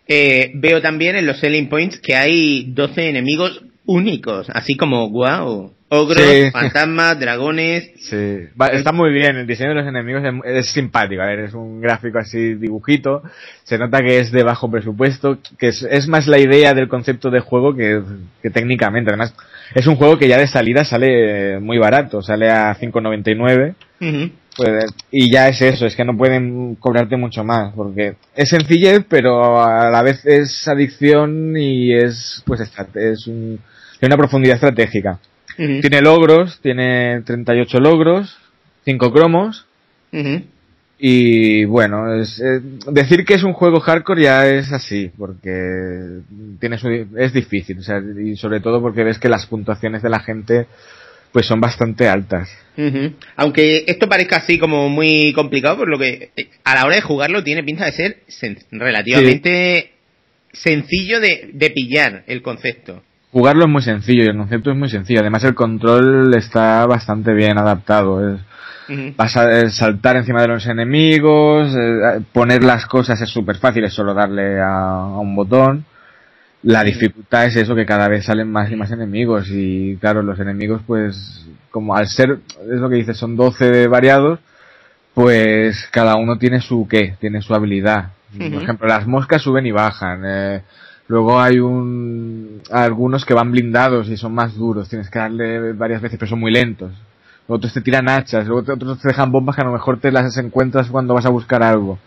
[SPEAKER 3] Eh, veo también en los selling points que hay 12 enemigos únicos, así como wow, ogros,
[SPEAKER 4] Sí.
[SPEAKER 3] fantasmas, dragones.
[SPEAKER 4] Sí, Va- está muy bien, el diseño de los enemigos es, es simpático, a ver, es un gráfico así dibujito, se nota que es de bajo presupuesto, que es, es más la idea del concepto de juego que, que técnicamente, además es un juego que ya de salida sale muy barato, sale a 5.99
[SPEAKER 3] Ujú.
[SPEAKER 4] pues, y ya es eso, es que no pueden cobrarte mucho más, porque es sencillez, pero a la vez es adicción y es pues estrate- es un, tiene una profundidad estratégica.
[SPEAKER 3] Ujú.
[SPEAKER 4] Tiene logros, tiene 38 logros, 5 cromos. Y bueno, es, eh, decir que es un juego hardcore ya es así, porque tiene su, es difícil, o sea, y sobre todo porque ves que las puntuaciones de la gente pues son bastante altas.
[SPEAKER 3] Aunque esto parezca así como muy complicado, por lo que eh, a la hora de jugarlo tiene pinta de ser sen- relativamente sencillo de, de pillar el concepto.
[SPEAKER 4] Jugarlo es muy sencillo y el concepto es muy sencillo, además el control está bastante bien adaptado. Es, vas a eh, saltar encima de los enemigos, eh, poner las cosas es súper fácil, es solo darle a, a un botón. La dificultad es eso, que cada vez salen más y más enemigos y claro, los enemigos pues como al ser, es lo que dices, son 12 variados, pues cada uno tiene su qué, tiene su habilidad. Por ejemplo, las moscas suben y bajan. eh, luego hay un algunos que van blindados y son más duros, tienes que darle varias veces, pero son muy lentos. Otros te tiran hachas, luego otros te dejan bombas que a lo mejor te las encuentras cuando vas a buscar algo.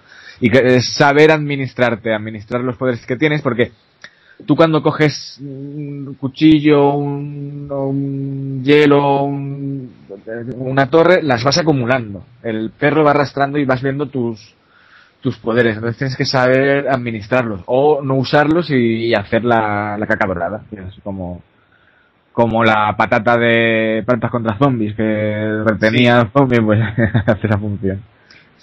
[SPEAKER 4] Y que es saber administrarte, administrar los poderes que tienes, porque tú cuando coges un cuchillo, un, un hielo, un- una torre, las vas acumulando. El perro va arrastrando y vas viendo tus, tus poderes. Entonces tienes que saber administrarlos o no usarlos y, hacer la, la caca dorada. Es como, como la patata de plantas contra zombies que retenía zombies, pues hace esa función.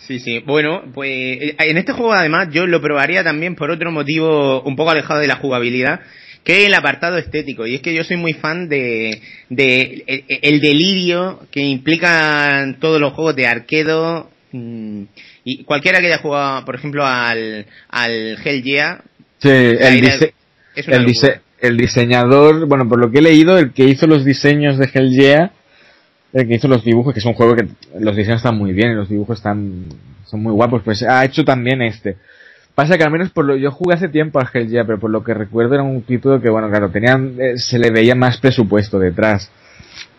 [SPEAKER 3] Sí, sí. Bueno, pues eh, en este juego además yo lo probaría también por otro motivo un poco alejado de la jugabilidad, que el apartado estético. Y es que yo soy muy fan de, de el, delirio que implican todos los juegos de arquedo. Y cualquiera que haya jugado, por ejemplo, al, al Hell Yeah.
[SPEAKER 4] Sí, el, el, el diseñador, bueno, por lo que he leído, el que hizo los diseños de Hell Yeah, el que hizo los dibujos, que es un juego que los diseños están muy bien y los dibujos están son muy guapos, pues ha hecho también este. Pasa que al menos por lo yo jugué hace tiempo al Hell Yeah, pero por lo que recuerdo era un título que bueno, claro, tenían eh, se le veía más presupuesto detrás.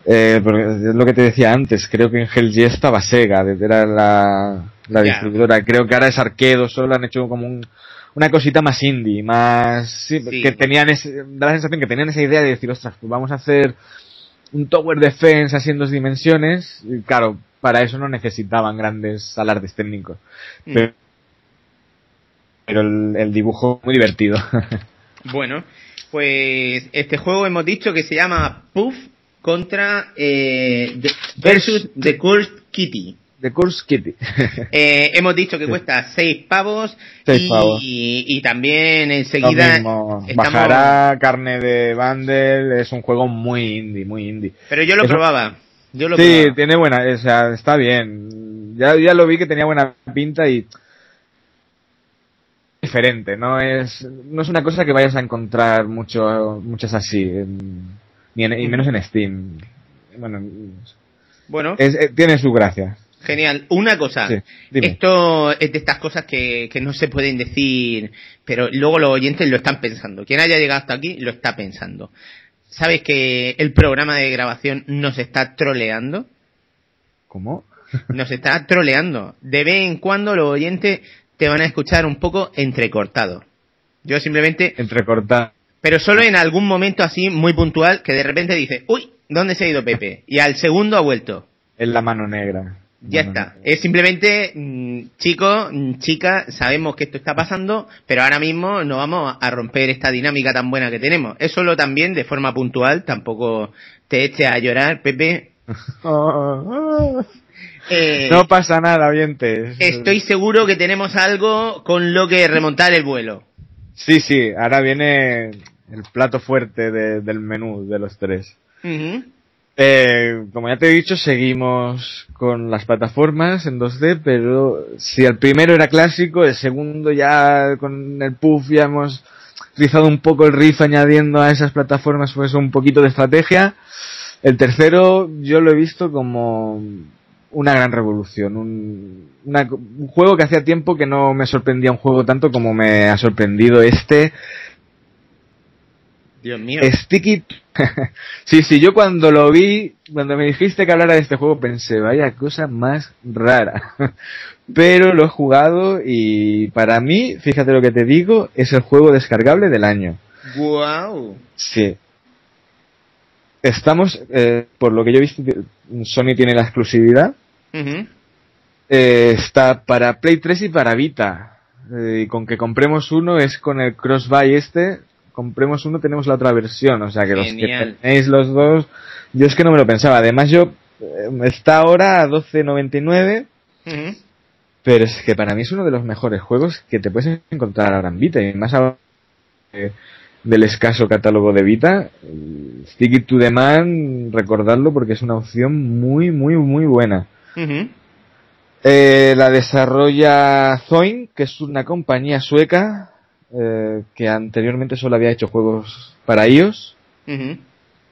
[SPEAKER 4] Eh, porque es lo que te decía antes, creo que en Hell Yeah estaba Sega, era la, la distribuidora, creo que ahora es Arquedo, solo han hecho como un, una cosita más indie, más que tenían da la sensación que tenían esa idea de decir, ostras, pues vamos a hacer un tower defense así en dos dimensiones, y claro, para eso no necesitaban grandes alardes técnicos. Mm. Pero, el, dibujo muy divertido.
[SPEAKER 3] bueno, pues este juego hemos dicho que se llama Puff contra eh, versus The Cursed Kitty.
[SPEAKER 4] The Curse Kitty.
[SPEAKER 3] Eh, hemos dicho que cuesta 6 pavos, y, también enseguida
[SPEAKER 4] bajará carne de bundle, es un juego muy indie, muy indie.
[SPEAKER 3] Pero yo lo probaba. Yo lo
[SPEAKER 4] sí, tiene buena, o sea, está bien. Ya, ya lo vi que tenía buena pinta y diferente, no es no es una cosa que vayas a encontrar mucho muchas así, ni y menos en Steam. Bueno, bueno. Eh, tiene su gracia.
[SPEAKER 3] Genial. Una cosa, esto es de estas cosas que, que no se pueden decir, pero luego los oyentes lo están pensando. Quien haya llegado hasta aquí lo está pensando. ¿Sabes que el programa de grabación nos está troleando?
[SPEAKER 4] ¿Cómo?
[SPEAKER 3] Nos está troleando. De vez en cuando los oyentes te van a escuchar un poco entrecortado. Yo simplemente...
[SPEAKER 4] Entrecortado.
[SPEAKER 3] Pero solo en algún momento así muy puntual que de repente dice, uy, ¿dónde se ha ido Pepe? Y al segundo ha vuelto.
[SPEAKER 4] En la mano negra.
[SPEAKER 3] Ya está. Es simplemente, mm, chico, mm, chica, sabemos que esto está pasando, pero ahora mismo no vamos a romper esta dinámica tan buena que tenemos. Es solo también de forma puntual, tampoco te eches a llorar, Pepe.
[SPEAKER 4] Eh, no pasa nada, vientes.
[SPEAKER 3] Estoy seguro que tenemos algo con lo que remontar el vuelo.
[SPEAKER 4] Sí, sí, ahora viene el plato fuerte del menú de los tres. Eh, como ya te he dicho, seguimos con las plataformas en 2D, pero si el primero era clásico, el segundo ya con el puff ya hemos utilizado un poco el riff añadiendo a esas plataformas pues un poquito de estrategia. El tercero yo lo he visto como una gran revolución, un, un juego que hacía tiempo que no me sorprendía un juego tanto como me ha sorprendido este
[SPEAKER 3] Dios mío.
[SPEAKER 4] Sticky. sí, sí, yo cuando lo vi, cuando me dijiste que hablara de este juego, pensé, vaya cosa más rara. Pero lo he jugado y para mí, fíjate lo que te digo, es el juego descargable del año.
[SPEAKER 3] Wow.
[SPEAKER 4] Sí. Estamos, eh, por lo que yo he visto, Sony tiene la exclusividad. Eh, está para Play 3 y para Vita. Eh, y con que compremos uno es con el cross-buy este, compremos uno, tenemos la otra versión. O sea que los que tenéis los dos, yo es que no me lo pensaba. Además, yo eh, está ahora a 12.99. Pero es que para mí es uno de los mejores juegos que te puedes encontrar ahora en Vita. Y más ahora del escaso catálogo de Vita. Stick It to the Man, recordarlo porque es una opción muy, muy, muy buena. Eh, la desarrolla Zoin, que es una compañía sueca eh, que anteriormente solo había hecho juegos para iOS.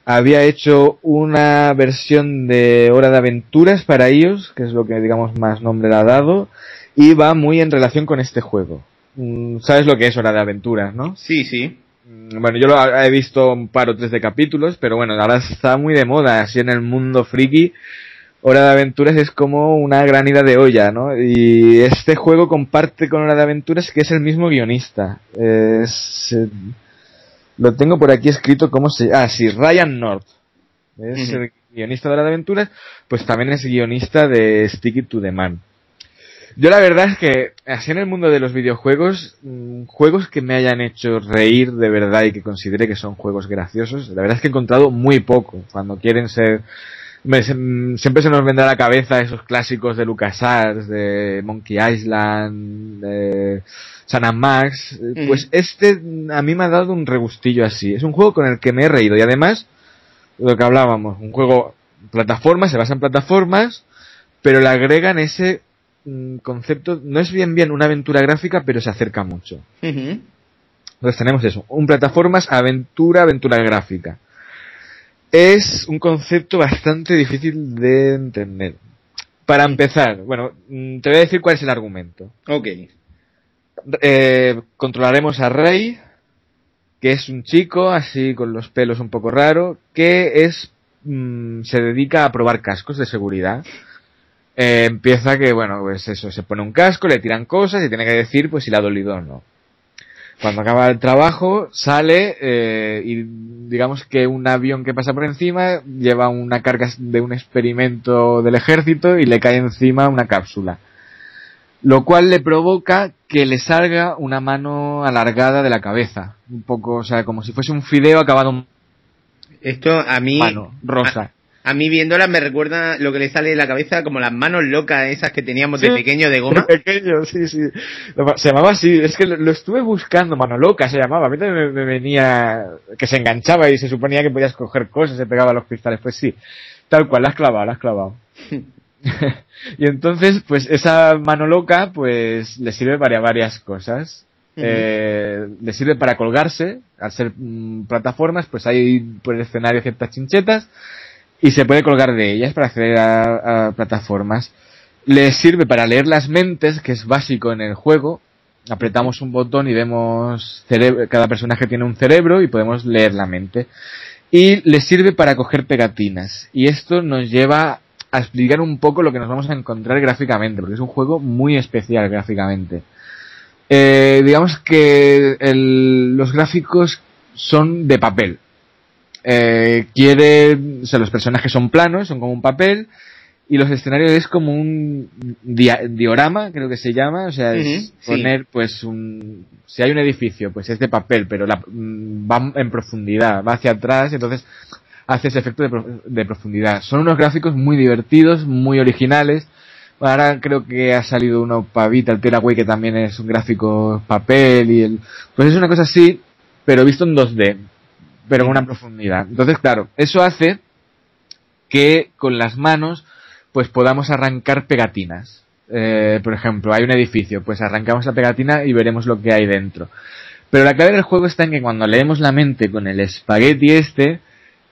[SPEAKER 4] Había hecho una versión de Hora de Aventuras para iOS, que es lo que digamos más nombre le ha dado, y va muy en relación con este juego. Mm, ¿Sabes lo que es Hora de Aventuras, no?
[SPEAKER 3] Sí, sí.
[SPEAKER 4] Mm, bueno, yo lo he visto un par o tres de capítulos, pero bueno, ahora está muy de moda, así en el mundo friki. Hora de Aventuras es como una gran ida de olla, ¿no? Y este juego comparte con Hora de Aventuras que es el mismo guionista. Es, eh, lo tengo por aquí escrito como se... Ah, sí, Ryan North. es el guionista de las aventuras, pues también es guionista de Stick It to the Man. Yo la verdad es que, así en el mundo de los videojuegos, mm, juegos que me hayan hecho reír de verdad y que considere que son juegos graciosos, la verdad es que he encontrado muy poco. Cuando quieren ser siempre se nos vendrá a la cabeza esos clásicos de LucasArts, de Monkey Island, de San Max. Pues este a mí me ha dado un regustillo así. Es un juego con el que me he reído y además, lo que hablábamos, un juego plataforma, se basa en plataformas, pero le agregan ese mm, concepto, no es bien bien una aventura gráfica, pero se acerca mucho. Entonces tenemos eso, un plataformas, aventura, aventura gráfica es un concepto bastante difícil de entender. Para empezar, bueno, mm, te voy a decir cuál es el argumento.
[SPEAKER 3] Ok.
[SPEAKER 4] Eh, controlaremos a Rey, que es un chico así con los pelos un poco raro, que es mm, se dedica a probar cascos de seguridad. Eh, empieza que, bueno, pues eso, se pone un casco, le tiran cosas y tiene que decir pues si le ha dolido o no. Cuando acaba el trabajo, sale eh, y digamos que un avión que pasa por encima lleva una carga de un experimento del ejército y le cae encima una cápsula. Lo cual le provoca que le salga una mano alargada de la cabeza. Un poco, o sea, como si fuese un fideo acabado.
[SPEAKER 3] Esto a mí.
[SPEAKER 4] Mano, rosa.
[SPEAKER 3] A mí viéndola me recuerda lo que le sale de la cabeza como las manos locas esas que teníamos de pequeño de goma.
[SPEAKER 4] De pequeño, sí, sí. Se llamaba así, es que lo, estuve buscando, mano loca se llamaba. A mí también me, venía que se enganchaba y se suponía que podías coger cosas, se pegaba a los cristales. Pues sí, tal cual, la has clavado, la has clavado. y entonces, pues esa mano loca, pues le sirve para varias cosas. eh, le sirve para colgarse, al ser mm, plataformas, pues hay por el escenario ciertas chinchetas y se puede colgar de ellas para acceder a, plataformas. Le sirve para leer las mentes, que es básico en el juego. Apretamos un botón y vemos cada personaje tiene un cerebro y podemos leer la mente. Y le sirve para coger pegatinas. Y esto nos lleva a explicar un poco lo que nos vamos a encontrar gráficamente, porque es un juego muy especial gráficamente. Eh, digamos que los gráficos son de papel, eh, quiere, o sea, los personajes son planos, son como un papel, y los escenarios es como un diorama, creo que se llama, o sea, es poner, pues, un, si hay un edificio, pues es de papel, pero la, mm, va en profundidad, va hacia atrás, entonces hace ese efecto de, de profundidad. Son unos gráficos muy divertidos, muy originales, Ahora creo que ha salido uno pavita, el Tearaway, que también es un gráfico papel y el, pues es una cosa así, pero visto en 2D pero en una profundidad. Entonces, claro, eso hace que con las manos pues podamos arrancar pegatinas. Eh, por ejemplo, hay un edificio, pues arrancamos la pegatina y veremos lo que hay dentro. Pero la clave del juego está en que cuando leemos la mente con el espagueti este,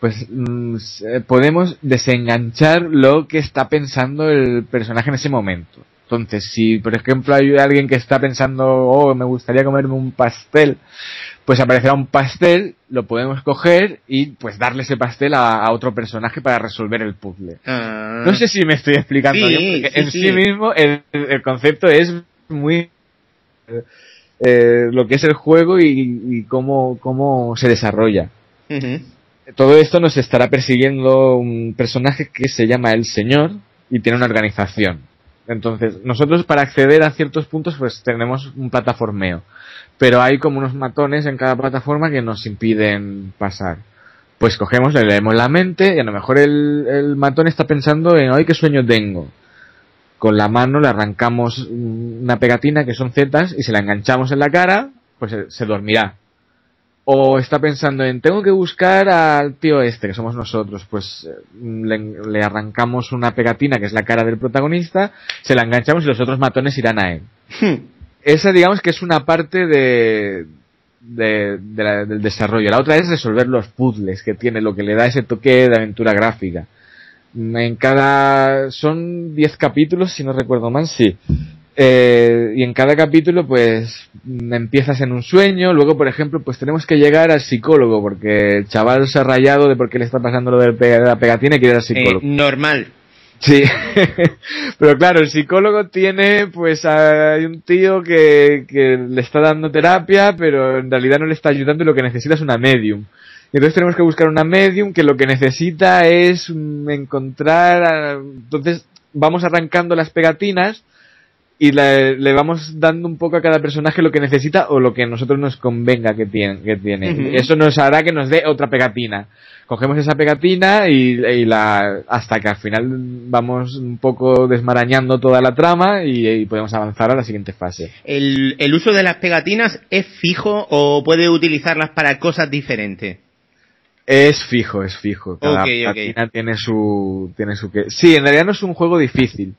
[SPEAKER 4] pues mm, eh, podemos desenganchar lo que está pensando el personaje en ese momento. Entonces, si por ejemplo hay alguien que está pensando, oh, me gustaría comerme un pastel, pues aparecerá un pastel, lo podemos coger y pues darle ese pastel a, otro personaje para resolver el puzzle. Ah. No sé si me estoy explicando bien, porque en sí, mismo el, concepto es muy eh, lo que es el juego y, cómo, cómo se desarrolla. Todo esto nos estará persiguiendo un personaje que se llama El Señor y tiene una organización. Entonces, nosotros para acceder a ciertos puntos pues tenemos un plataformeo pero hay como unos matones en cada plataforma que nos impiden pasar. Pues cogemos, le leemos la mente y a lo mejor el, matón está pensando en hoy qué sueño tengo. Con la mano le arrancamos una pegatina que son zetas y se la enganchamos en la cara, pues se, dormirá. O está pensando en tengo que buscar al tío este, que somos nosotros, pues le, le arrancamos una pegatina que es la cara del protagonista, se la enganchamos y los otros matones irán a él. Hmm esa digamos que es una parte de, de, del desarrollo. La otra es resolver los puzzles que tiene, lo que le da ese toque de aventura gráfica. En cada, son 10 capítulos, si no recuerdo mal, sí. Eh, y en cada capítulo, pues, empiezas en un sueño, luego, por ejemplo, pues tenemos que llegar al psicólogo, porque el chaval se ha rayado de por qué le está pasando lo de la pegatina y quiere ir al psicólogo.
[SPEAKER 3] Eh, normal.
[SPEAKER 4] Sí, pero claro, el psicólogo tiene, pues hay un tío que, que le está dando terapia, pero en realidad no le está ayudando y lo que necesita es una medium. Y entonces tenemos que buscar una medium que lo que necesita es mm, encontrar, entonces vamos arrancando las pegatinas y le, le, vamos dando un poco a cada personaje lo que necesita o lo que a nosotros nos convenga que tiene. Que tiene. Eso nos hará que nos dé otra pegatina. Cogemos esa pegatina y, y, la hasta que al final vamos un poco desmarañando toda la trama y, y podemos avanzar a la siguiente fase.
[SPEAKER 3] ¿El, ¿El uso de las pegatinas es fijo o puede utilizarlas para cosas diferentes?
[SPEAKER 4] Es fijo, es fijo. Cada
[SPEAKER 3] okay,
[SPEAKER 4] pegatina tiene su tiene su que. Sí, en realidad no es un juego difícil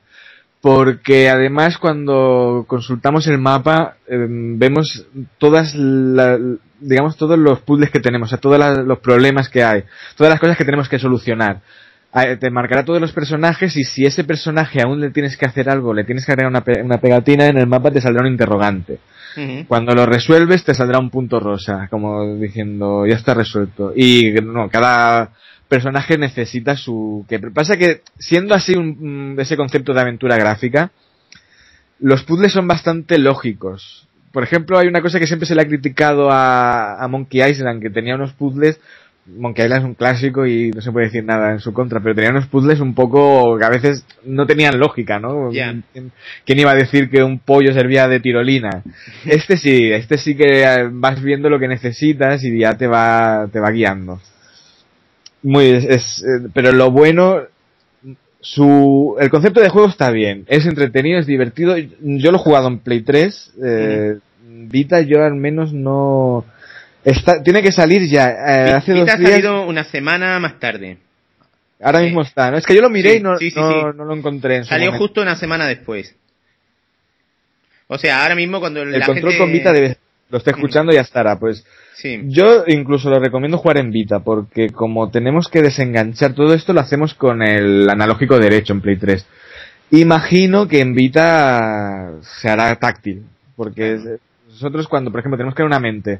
[SPEAKER 4] porque además cuando consultamos el mapa eh, vemos todas la, digamos todos los puzzles que tenemos, o sea, todos la, los problemas que hay, todas las cosas que tenemos que solucionar. Te marcará todos los personajes y si ese personaje aún le tienes que hacer algo, le tienes que agregar una, pe una pegatina en el mapa te saldrá un interrogante. Uh -huh. Cuando lo resuelves te saldrá un punto rosa, como diciendo ya está resuelto. Y no, cada personaje necesita su que pasa que siendo así un, ese concepto de aventura gráfica los puzzles son bastante lógicos por ejemplo hay una cosa que siempre se le ha criticado a, a Monkey Island que tenía unos puzzles Monkey Island es un clásico y no se puede decir nada en su contra, pero tenía unos puzzles un poco que a veces no tenían lógica, ¿no?
[SPEAKER 3] Yeah.
[SPEAKER 4] ¿Quién, ¿Quién, iba a decir que un pollo servía de tirolina? Este sí, este sí que vas viendo lo que necesitas y ya te va, te va guiando. Muy, es, es, eh, pero lo bueno, su, el concepto de juego está bien, es entretenido, es divertido. Yo lo he jugado en Play 3, eh, mm. Vita yo al menos no, está, tiene que salir ya. Eh, hace
[SPEAKER 3] Vita
[SPEAKER 4] dos días,
[SPEAKER 3] ha salido una semana más tarde.
[SPEAKER 4] Ahora mismo está, ¿no? Es que yo lo miré
[SPEAKER 3] Sí,
[SPEAKER 4] y no,
[SPEAKER 3] sí,
[SPEAKER 4] no, no lo encontré en
[SPEAKER 3] Salió
[SPEAKER 4] momento.
[SPEAKER 3] justo una semana después. O sea, ahora mismo cuando
[SPEAKER 4] El
[SPEAKER 3] la
[SPEAKER 4] control
[SPEAKER 3] gente...
[SPEAKER 4] con Vita debe, lo está escuchando y ya estará, pues.
[SPEAKER 3] Sí.
[SPEAKER 4] Yo incluso lo recomiendo jugar en Vita, porque como tenemos que desenganchar todo esto, lo hacemos con el analógico derecho en Play 3. Imagino que en Vita se hará táctil, porque nosotros cuando, por ejemplo, tenemos que dar una mente,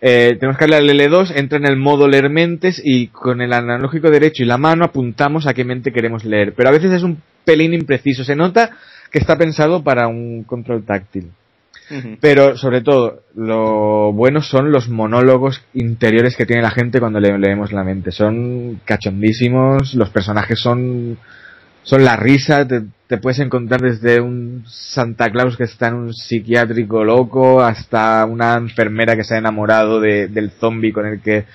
[SPEAKER 4] eh, tenemos que darle al L2, entra en el modo leer mentes y con el analógico derecho y la mano apuntamos a qué mente queremos leer. Pero a veces es un pelín impreciso, se nota que está pensado para un control táctil. Pero sobre todo, lo bueno son los monólogos interiores que tiene la gente cuando le leemos la mente. Son cachondísimos, los personajes son, son la risa, te, te puedes encontrar desde un Santa Claus que está en un psiquiátrico loco hasta una enfermera que se ha enamorado de, del zombie con el que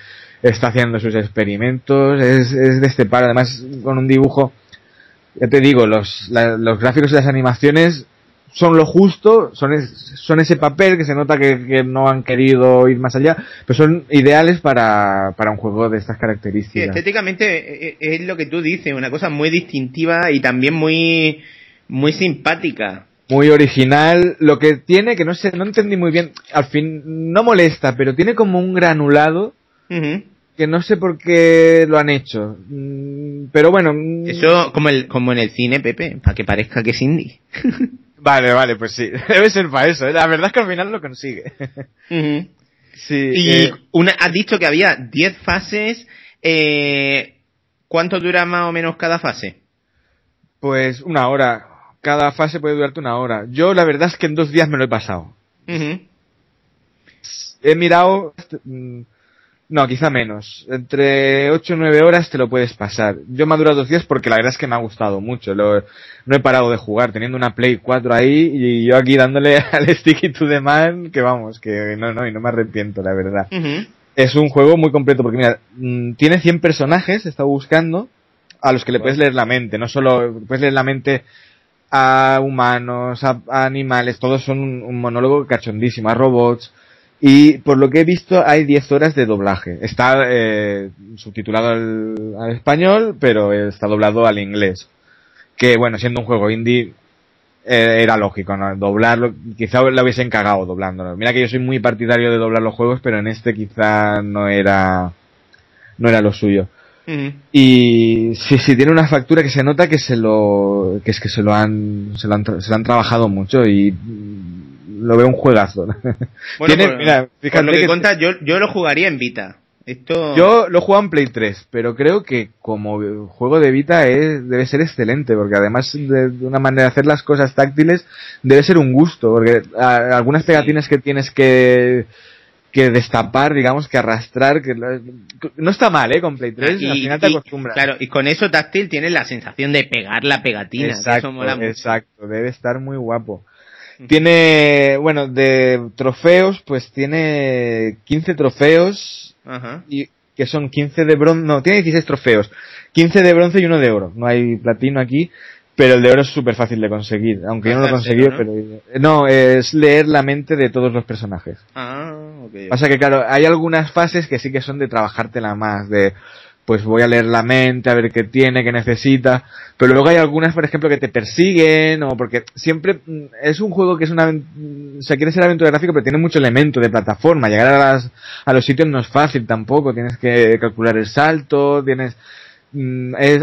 [SPEAKER 4] está haciendo sus experimentos. Es, es de este par, además con un dibujo, ya te digo, los, la- los gráficos y las animaciones son lo justo, son, es- son ese papel que se nota que, que no han querido ir más allá, pero son ideales para, para un juego de estas
[SPEAKER 3] Sí,
[SPEAKER 4] características.
[SPEAKER 3] estéticamente eh, es lo que tú dices, una cosa muy distintiva y también muy, muy simpática.
[SPEAKER 4] Muy original, lo que tiene, que no sé, no entendí muy bien, al fin, no molesta, pero tiene como un granulado
[SPEAKER 3] Ujú.
[SPEAKER 4] que no sé por qué lo han hecho. Mm, Pero bueno. mm,
[SPEAKER 3] Eso como, el, como en el cine, Pepe, para que parezca que es indie.
[SPEAKER 4] Vale, vale, pues sí. Debe ser para eso. ¿eh? La verdad es que al final lo consigue.
[SPEAKER 3] Ujú.
[SPEAKER 4] sí.
[SPEAKER 3] Y
[SPEAKER 4] eh,
[SPEAKER 3] una, has dicho que había 10 fases. Eh, ¿Cuánto dura más o menos cada fase?
[SPEAKER 4] Pues una hora. Cada fase puede durarte una hora. Yo la verdad es que en dos días me lo he pasado. He mirado... No, quizá menos. Entre 8 y 9 horas te lo puedes pasar. Yo me ha durado dos días porque la verdad es que me ha gustado mucho. Lo- no he parado de jugar, teniendo una Play 4 ahí y yo aquí dándole al Sticky to the Man, que vamos, que no, no, y no me arrepiento, la verdad. Es un juego muy completo porque mira, mm, tiene 100 personajes, he estado buscando, a los que le puedes leer la mente. No solo puedes leer la mente a humanos, a, a animales, todos son un, un monólogo cachondísimo, a robots. Y por lo que he visto hay 10 horas de doblaje. Está eh, subtitulado al, al español, pero está doblado al inglés. Que bueno, siendo un juego indie, eh, era lógico, ¿no? Doblarlo, quizá lo hubiesen cagado doblándolo. Mira que yo soy muy partidario de doblar los juegos, pero en este quizá no era, no era lo suyo. Y sí, sí, tiene una factura que se nota que se lo, que es que se lo han, se lo han, tra- se lo han trabajado mucho y lo veo un juegazo.
[SPEAKER 3] Bueno,
[SPEAKER 4] Tiene-
[SPEAKER 3] por,
[SPEAKER 4] mira,
[SPEAKER 3] por
[SPEAKER 4] fíjate
[SPEAKER 3] lo que,
[SPEAKER 4] que-
[SPEAKER 3] contas, yo, yo lo jugaría en Vita. Esto...
[SPEAKER 4] Yo lo he jugado en Play 3, pero creo que como juego de Vita es, debe ser excelente, porque además de, de una manera de hacer las cosas táctiles debe ser un gusto, porque a- algunas pegatinas que tienes que que destapar, digamos, que arrastrar, que no está mal, ¿eh? Con Play 3,
[SPEAKER 3] Y-
[SPEAKER 4] al final te
[SPEAKER 3] y-
[SPEAKER 4] acostumbras.
[SPEAKER 3] Claro, y con eso táctil tienes la sensación de pegar la pegatina. que
[SPEAKER 4] Exacto,
[SPEAKER 3] eso mola mucho.
[SPEAKER 4] exacto, debe estar muy guapo. Tiene, bueno, de trofeos, pues tiene 15 trofeos
[SPEAKER 3] Ajá.
[SPEAKER 4] y que son 15 de bronce, no, tiene 16 trofeos, 15 de bronce y uno de oro. No hay platino aquí, pero el de oro es súper fácil de conseguir, aunque yo no lo he
[SPEAKER 3] Pasárselo,
[SPEAKER 4] conseguido, pero no, es leer la mente de todos los personajes.
[SPEAKER 3] Ah, ok.
[SPEAKER 4] Pasa que claro, hay algunas fases que sí que son de trabajártela más, de pues voy a leer la mente, a ver qué tiene, qué necesita, pero luego hay algunas, por ejemplo, que te persiguen, o porque siempre mm, es un juego que es una, aven- se quiere ser aventura gráfica, pero tiene mucho elemento de plataforma, llegar a, las, a los sitios no es fácil tampoco, tienes que calcular el salto, tienes, mm, es,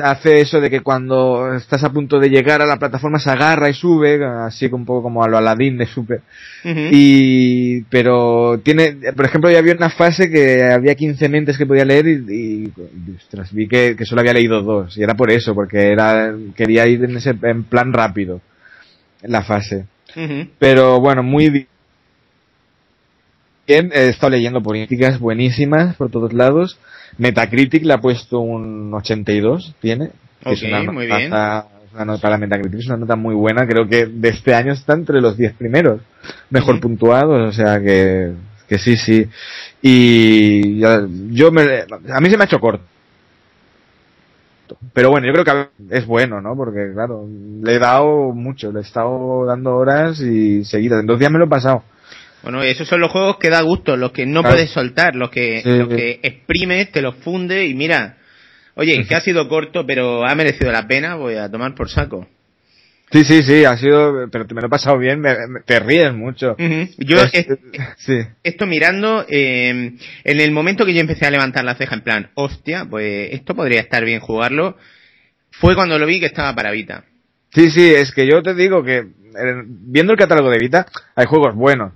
[SPEAKER 4] hace eso de que cuando estás a punto de llegar a la plataforma se agarra y sube, así un poco como a lo Aladdin de Super. Y, pero tiene, por ejemplo, ya había una fase que había 15 mentes que podía leer y, y, ostras, vi que, que solo había leído dos. Y era por eso, porque era, quería ir en ese, en plan rápido, en la fase. Pero bueno, muy bien, he estado leyendo políticas buenísimas por todos lados. Metacritic le ha puesto un 82, tiene. que es una
[SPEAKER 3] muy
[SPEAKER 4] nota-
[SPEAKER 3] bien.
[SPEAKER 4] Una nota para Metacritic, es una nota muy buena, creo que de este año está entre los 10 primeros, mejor puntuados, o sea que, que sí, sí. Y yo me, a mí se me ha hecho corto. Pero bueno, yo creo que es bueno, ¿no? Porque claro, le he dado mucho, le he estado dando horas y seguidas. En dos días me lo he pasado.
[SPEAKER 3] Bueno, esos son los juegos que da gusto, los que no
[SPEAKER 4] Claro.
[SPEAKER 3] puedes soltar, los que,
[SPEAKER 4] Sí,
[SPEAKER 3] los
[SPEAKER 4] sí.
[SPEAKER 3] que exprimes, te los funde y mira, oye, que ha sido corto, pero ha merecido la pena, voy a tomar por saco.
[SPEAKER 4] Sí, sí, sí, ha sido, pero me lo he pasado bien, me- me- te ríes mucho.
[SPEAKER 3] Yo
[SPEAKER 4] Es-
[SPEAKER 3] es-
[SPEAKER 4] sí.
[SPEAKER 3] esto mirando, eh, en el momento que yo empecé a levantar la ceja en plan, hostia, pues esto podría estar bien jugarlo, fue cuando lo vi que estaba para Vita.
[SPEAKER 4] Sí, sí, es que yo te digo que eh, viendo el catálogo de Vita hay juegos buenos,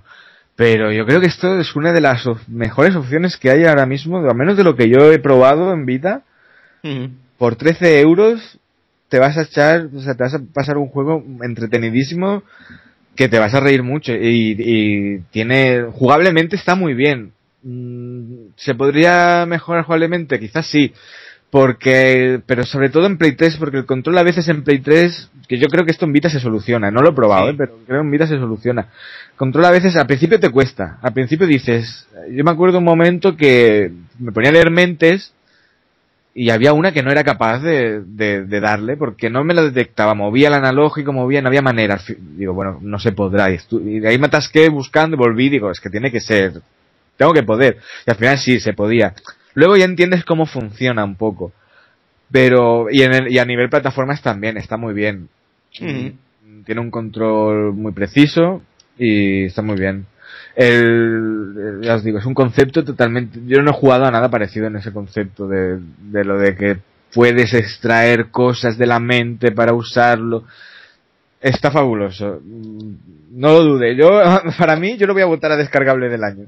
[SPEAKER 4] pero yo creo que esto es una de las mejores opciones que hay ahora mismo, al menos de lo que yo he probado en.
[SPEAKER 3] Ujú.
[SPEAKER 4] Por 13 euros te vas a echar, o sea, te vas a pasar un juego entretenidísimo que te vas a reír mucho y, y tiene, jugablemente está muy bien. Mm, ¿Se podría mejorar jugablemente? Quizás sí. Porque, pero sobre todo en Play 3, porque el control a veces en Play 3, que yo creo que esto en Vita se soluciona, no lo he probado,
[SPEAKER 3] Sí.
[SPEAKER 4] ¿eh? pero creo que en Vita se soluciona. Control a veces, al principio te cuesta, al principio dices, yo me acuerdo un momento que me ponía a leer mentes y había una que no era capaz de, de, de darle porque no me lo detectaba, movía el analógico, movía, no había manera. Digo, bueno, no se podrá. Y, de ahí me atasqué buscando y volví, digo, es que tiene que ser, tengo que poder. Y al final sí, se podía. Luego ya entiendes cómo funciona un poco. Pero, y, en el- y a nivel plataformas también, está muy bien. Tiene un control muy preciso y está muy bien. El, ya os digo, es un concepto totalmente, yo no he jugado a nada parecido en ese concepto de, de lo de que puedes extraer cosas de la mente para usarlo. Está fabuloso. No lo dude. Yo, para mí, yo lo voy a votar a descargable del año.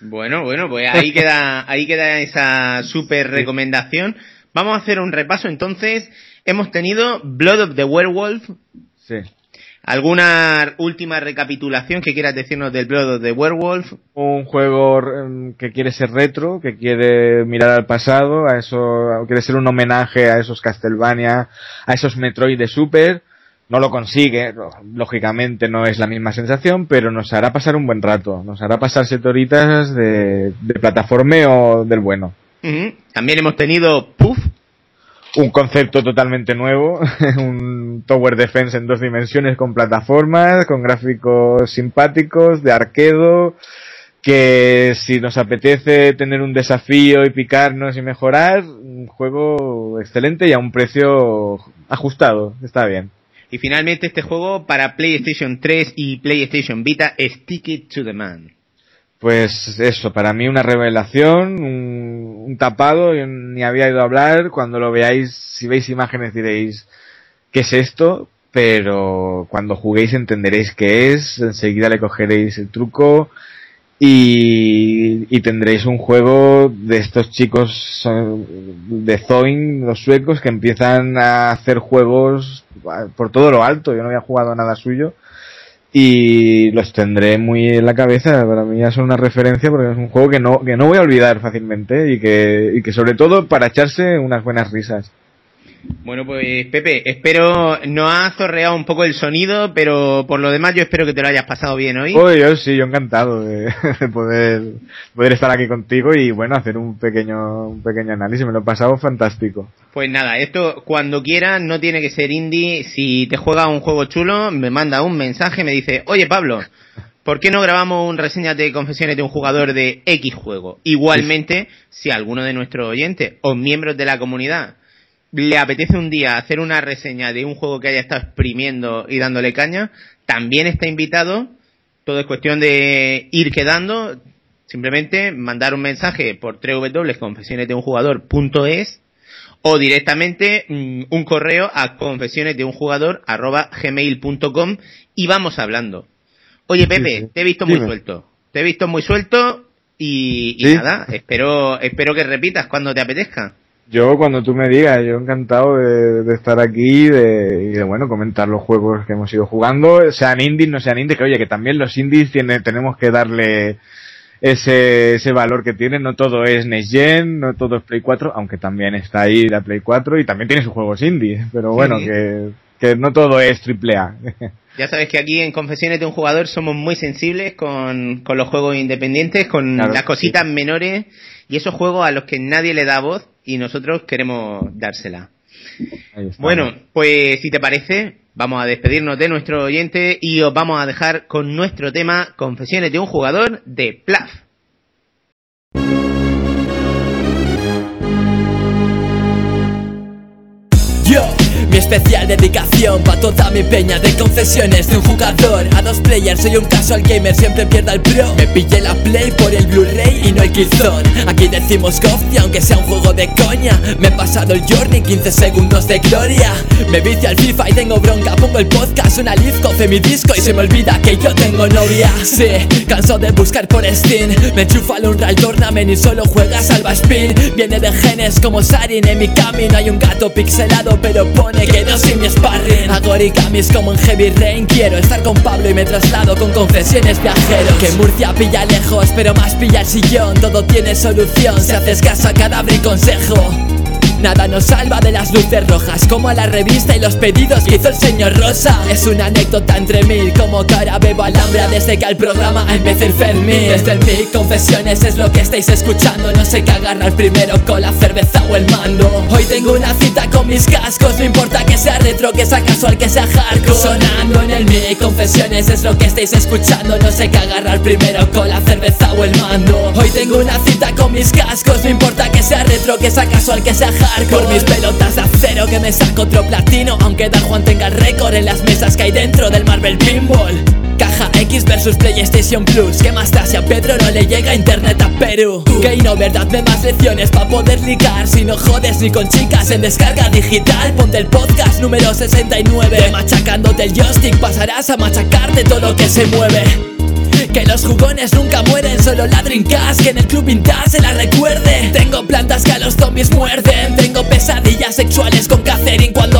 [SPEAKER 3] Bueno, bueno, pues ahí queda, ahí queda esa super recomendación. Vamos a hacer un repaso entonces. Hemos tenido Blood of the Werewolf.
[SPEAKER 4] Sí.
[SPEAKER 3] ¿Alguna última recapitulación que quieras decirnos del Blood of the Werewolf?
[SPEAKER 4] Un juego mm, que quiere ser retro, que quiere mirar al pasado, a eso, quiere ser un homenaje a esos Castlevania, a esos Metroid de Super. No lo consigue, lógicamente no es la misma sensación, pero nos hará pasar un buen rato. Nos hará pasar siete horitas de, de plataformeo del bueno.
[SPEAKER 3] También hemos tenido Puff.
[SPEAKER 4] Un concepto totalmente nuevo, un Tower Defense en dos dimensiones con plataformas, con gráficos simpáticos, de arquedo, que si nos apetece tener un desafío y picarnos y mejorar, un juego excelente y a un precio ajustado, está bien.
[SPEAKER 3] Y finalmente este juego para PlayStation 3 y PlayStation Vita, Stick It to the Man.
[SPEAKER 4] Pues eso, para mí una revelación, un, un tapado, yo ni había ido a hablar, cuando lo veáis, si veis imágenes diréis, ¿qué es esto? Pero cuando juguéis entenderéis qué es, enseguida le cogeréis el truco Y, y, tendréis un juego de estos chicos de Zoin, los suecos, que empiezan a hacer juegos por todo lo alto. Yo no había jugado nada suyo y los tendré muy en la cabeza. Para mí ya son una referencia porque es un juego que no, que no voy a olvidar fácilmente y que, y que sobre todo para echarse unas buenas risas.
[SPEAKER 3] Bueno, pues Pepe, espero no ha zorreado un poco el sonido, pero por lo demás yo espero que te lo hayas pasado bien hoy.
[SPEAKER 4] Pues yo sí, yo encantado de, poder, poder estar aquí contigo y bueno, hacer un pequeño, un pequeño análisis, me lo he pasado fantástico.
[SPEAKER 3] Pues nada, esto cuando quieras no tiene que ser indie, si te juega un juego chulo, me manda un mensaje, me dice, oye Pablo, ¿por qué no grabamos un reseña de confesiones de un jugador de X juego? Igualmente, si alguno de nuestros oyentes o miembros de la comunidad le apetece un día hacer una reseña de un juego que haya estado exprimiendo y dándole caña, también está invitado. Todo es cuestión de ir quedando. Simplemente mandar un mensaje por www.confesionesdeunjugador.es o directamente mm, un correo a confesionesdeunjugador.gmail.com y vamos hablando. Oye Pepe, te he visto muy suelto. Te he visto muy suelto y, y nada, espero, espero que repitas cuando te apetezca.
[SPEAKER 4] Yo cuando tú me digas, yo encantado de, estar aquí de, y de bueno comentar los juegos que hemos ido jugando, sean indies, no sean indies, que oye, que también los indies tiene, tenemos que darle ese, ese valor que tienen, no todo es Next Gen, no todo es Play 4, aunque también está ahí la Play 4 y también tiene sus juegos indies, pero bueno, que, que no todo es triple A.
[SPEAKER 3] Ya sabes que aquí en Confesiones de un Jugador somos muy sensibles con, con los juegos independientes, con las cositas menores y esos juegos a los que nadie le da voz y nosotros queremos dársela. Bueno, pues si te parece, vamos a despedirnos de nuestro oyente y os vamos a dejar con nuestro tema Confesiones de un jugador de Plaf.
[SPEAKER 5] Especial dedicación pa' toda mi peña de confesiones de un jugador. A dos players, soy un casual gamer, siempre pierda el pro. Me pillé la play por el Blu-ray y no el Killzone. Aquí decimos y aunque sea un juego de coña. Me he pasado el journey, 15 segundos de gloria. Me vicio al FIFA y tengo bronca Pongo el podcast, una live, coce mi disco Y se me olvida que yo tengo novia. Sí, canso de buscar por Steam. Me enchufa al Unreal Tournament y solo juega Salva Spin. Viene de genes como Sarin, en mi camino hay un gato pixelado pero pone me quedo sin mi sparring. Hago origamis como en Heavy Rain. Quiero estar con Pablo y me traslado con confesiones viajeros. Que Murcia pilla lejos, pero más pilla el sillón. Todo tiene solución. Si haces caso a cada y consejo Nada nos salva de las luces rojas Como a la revista y los pedidos que hizo el señor Rosa. Es una anécdota entre mil Como ahora bebo alhambra desde que al programa empecé el Fermín. Desde el mic confesiones es lo que estáis escuchando. No sé qué agarrar primero con la cerveza o el mando. Hoy tengo una cita con mis cascos No importa que sea retro, que sea casual, que sea hardcore. Sonando en el mic confesiones es lo que estáis escuchando. No sé qué agarrar primero con la cerveza o el mando. Hoy tengo una cita con mis cascos No importa que sea retro, que sea casual, que sea hardcore por mis pelotas de acero que me saco otro platino Aunque Dan Juan tenga el récord en las mesas que hay dentro del Marvel Pinball. Caja X versus PlayStation Plus ¿Qué más da si a Pedro no le llega internet a Perú? Que no verdad de más lecciones pa' poder ligar Si no jodes ni con chicas en descarga digital. Ponte el podcast número 69 Machacándote el joystick pasarás a machacarte todo lo que se mueve. Que los jugones nunca mueren, solo la Dreamcast Que en el club vintage se la recuerde muerden. Tengo pesadillas sexuales con Catherine cuando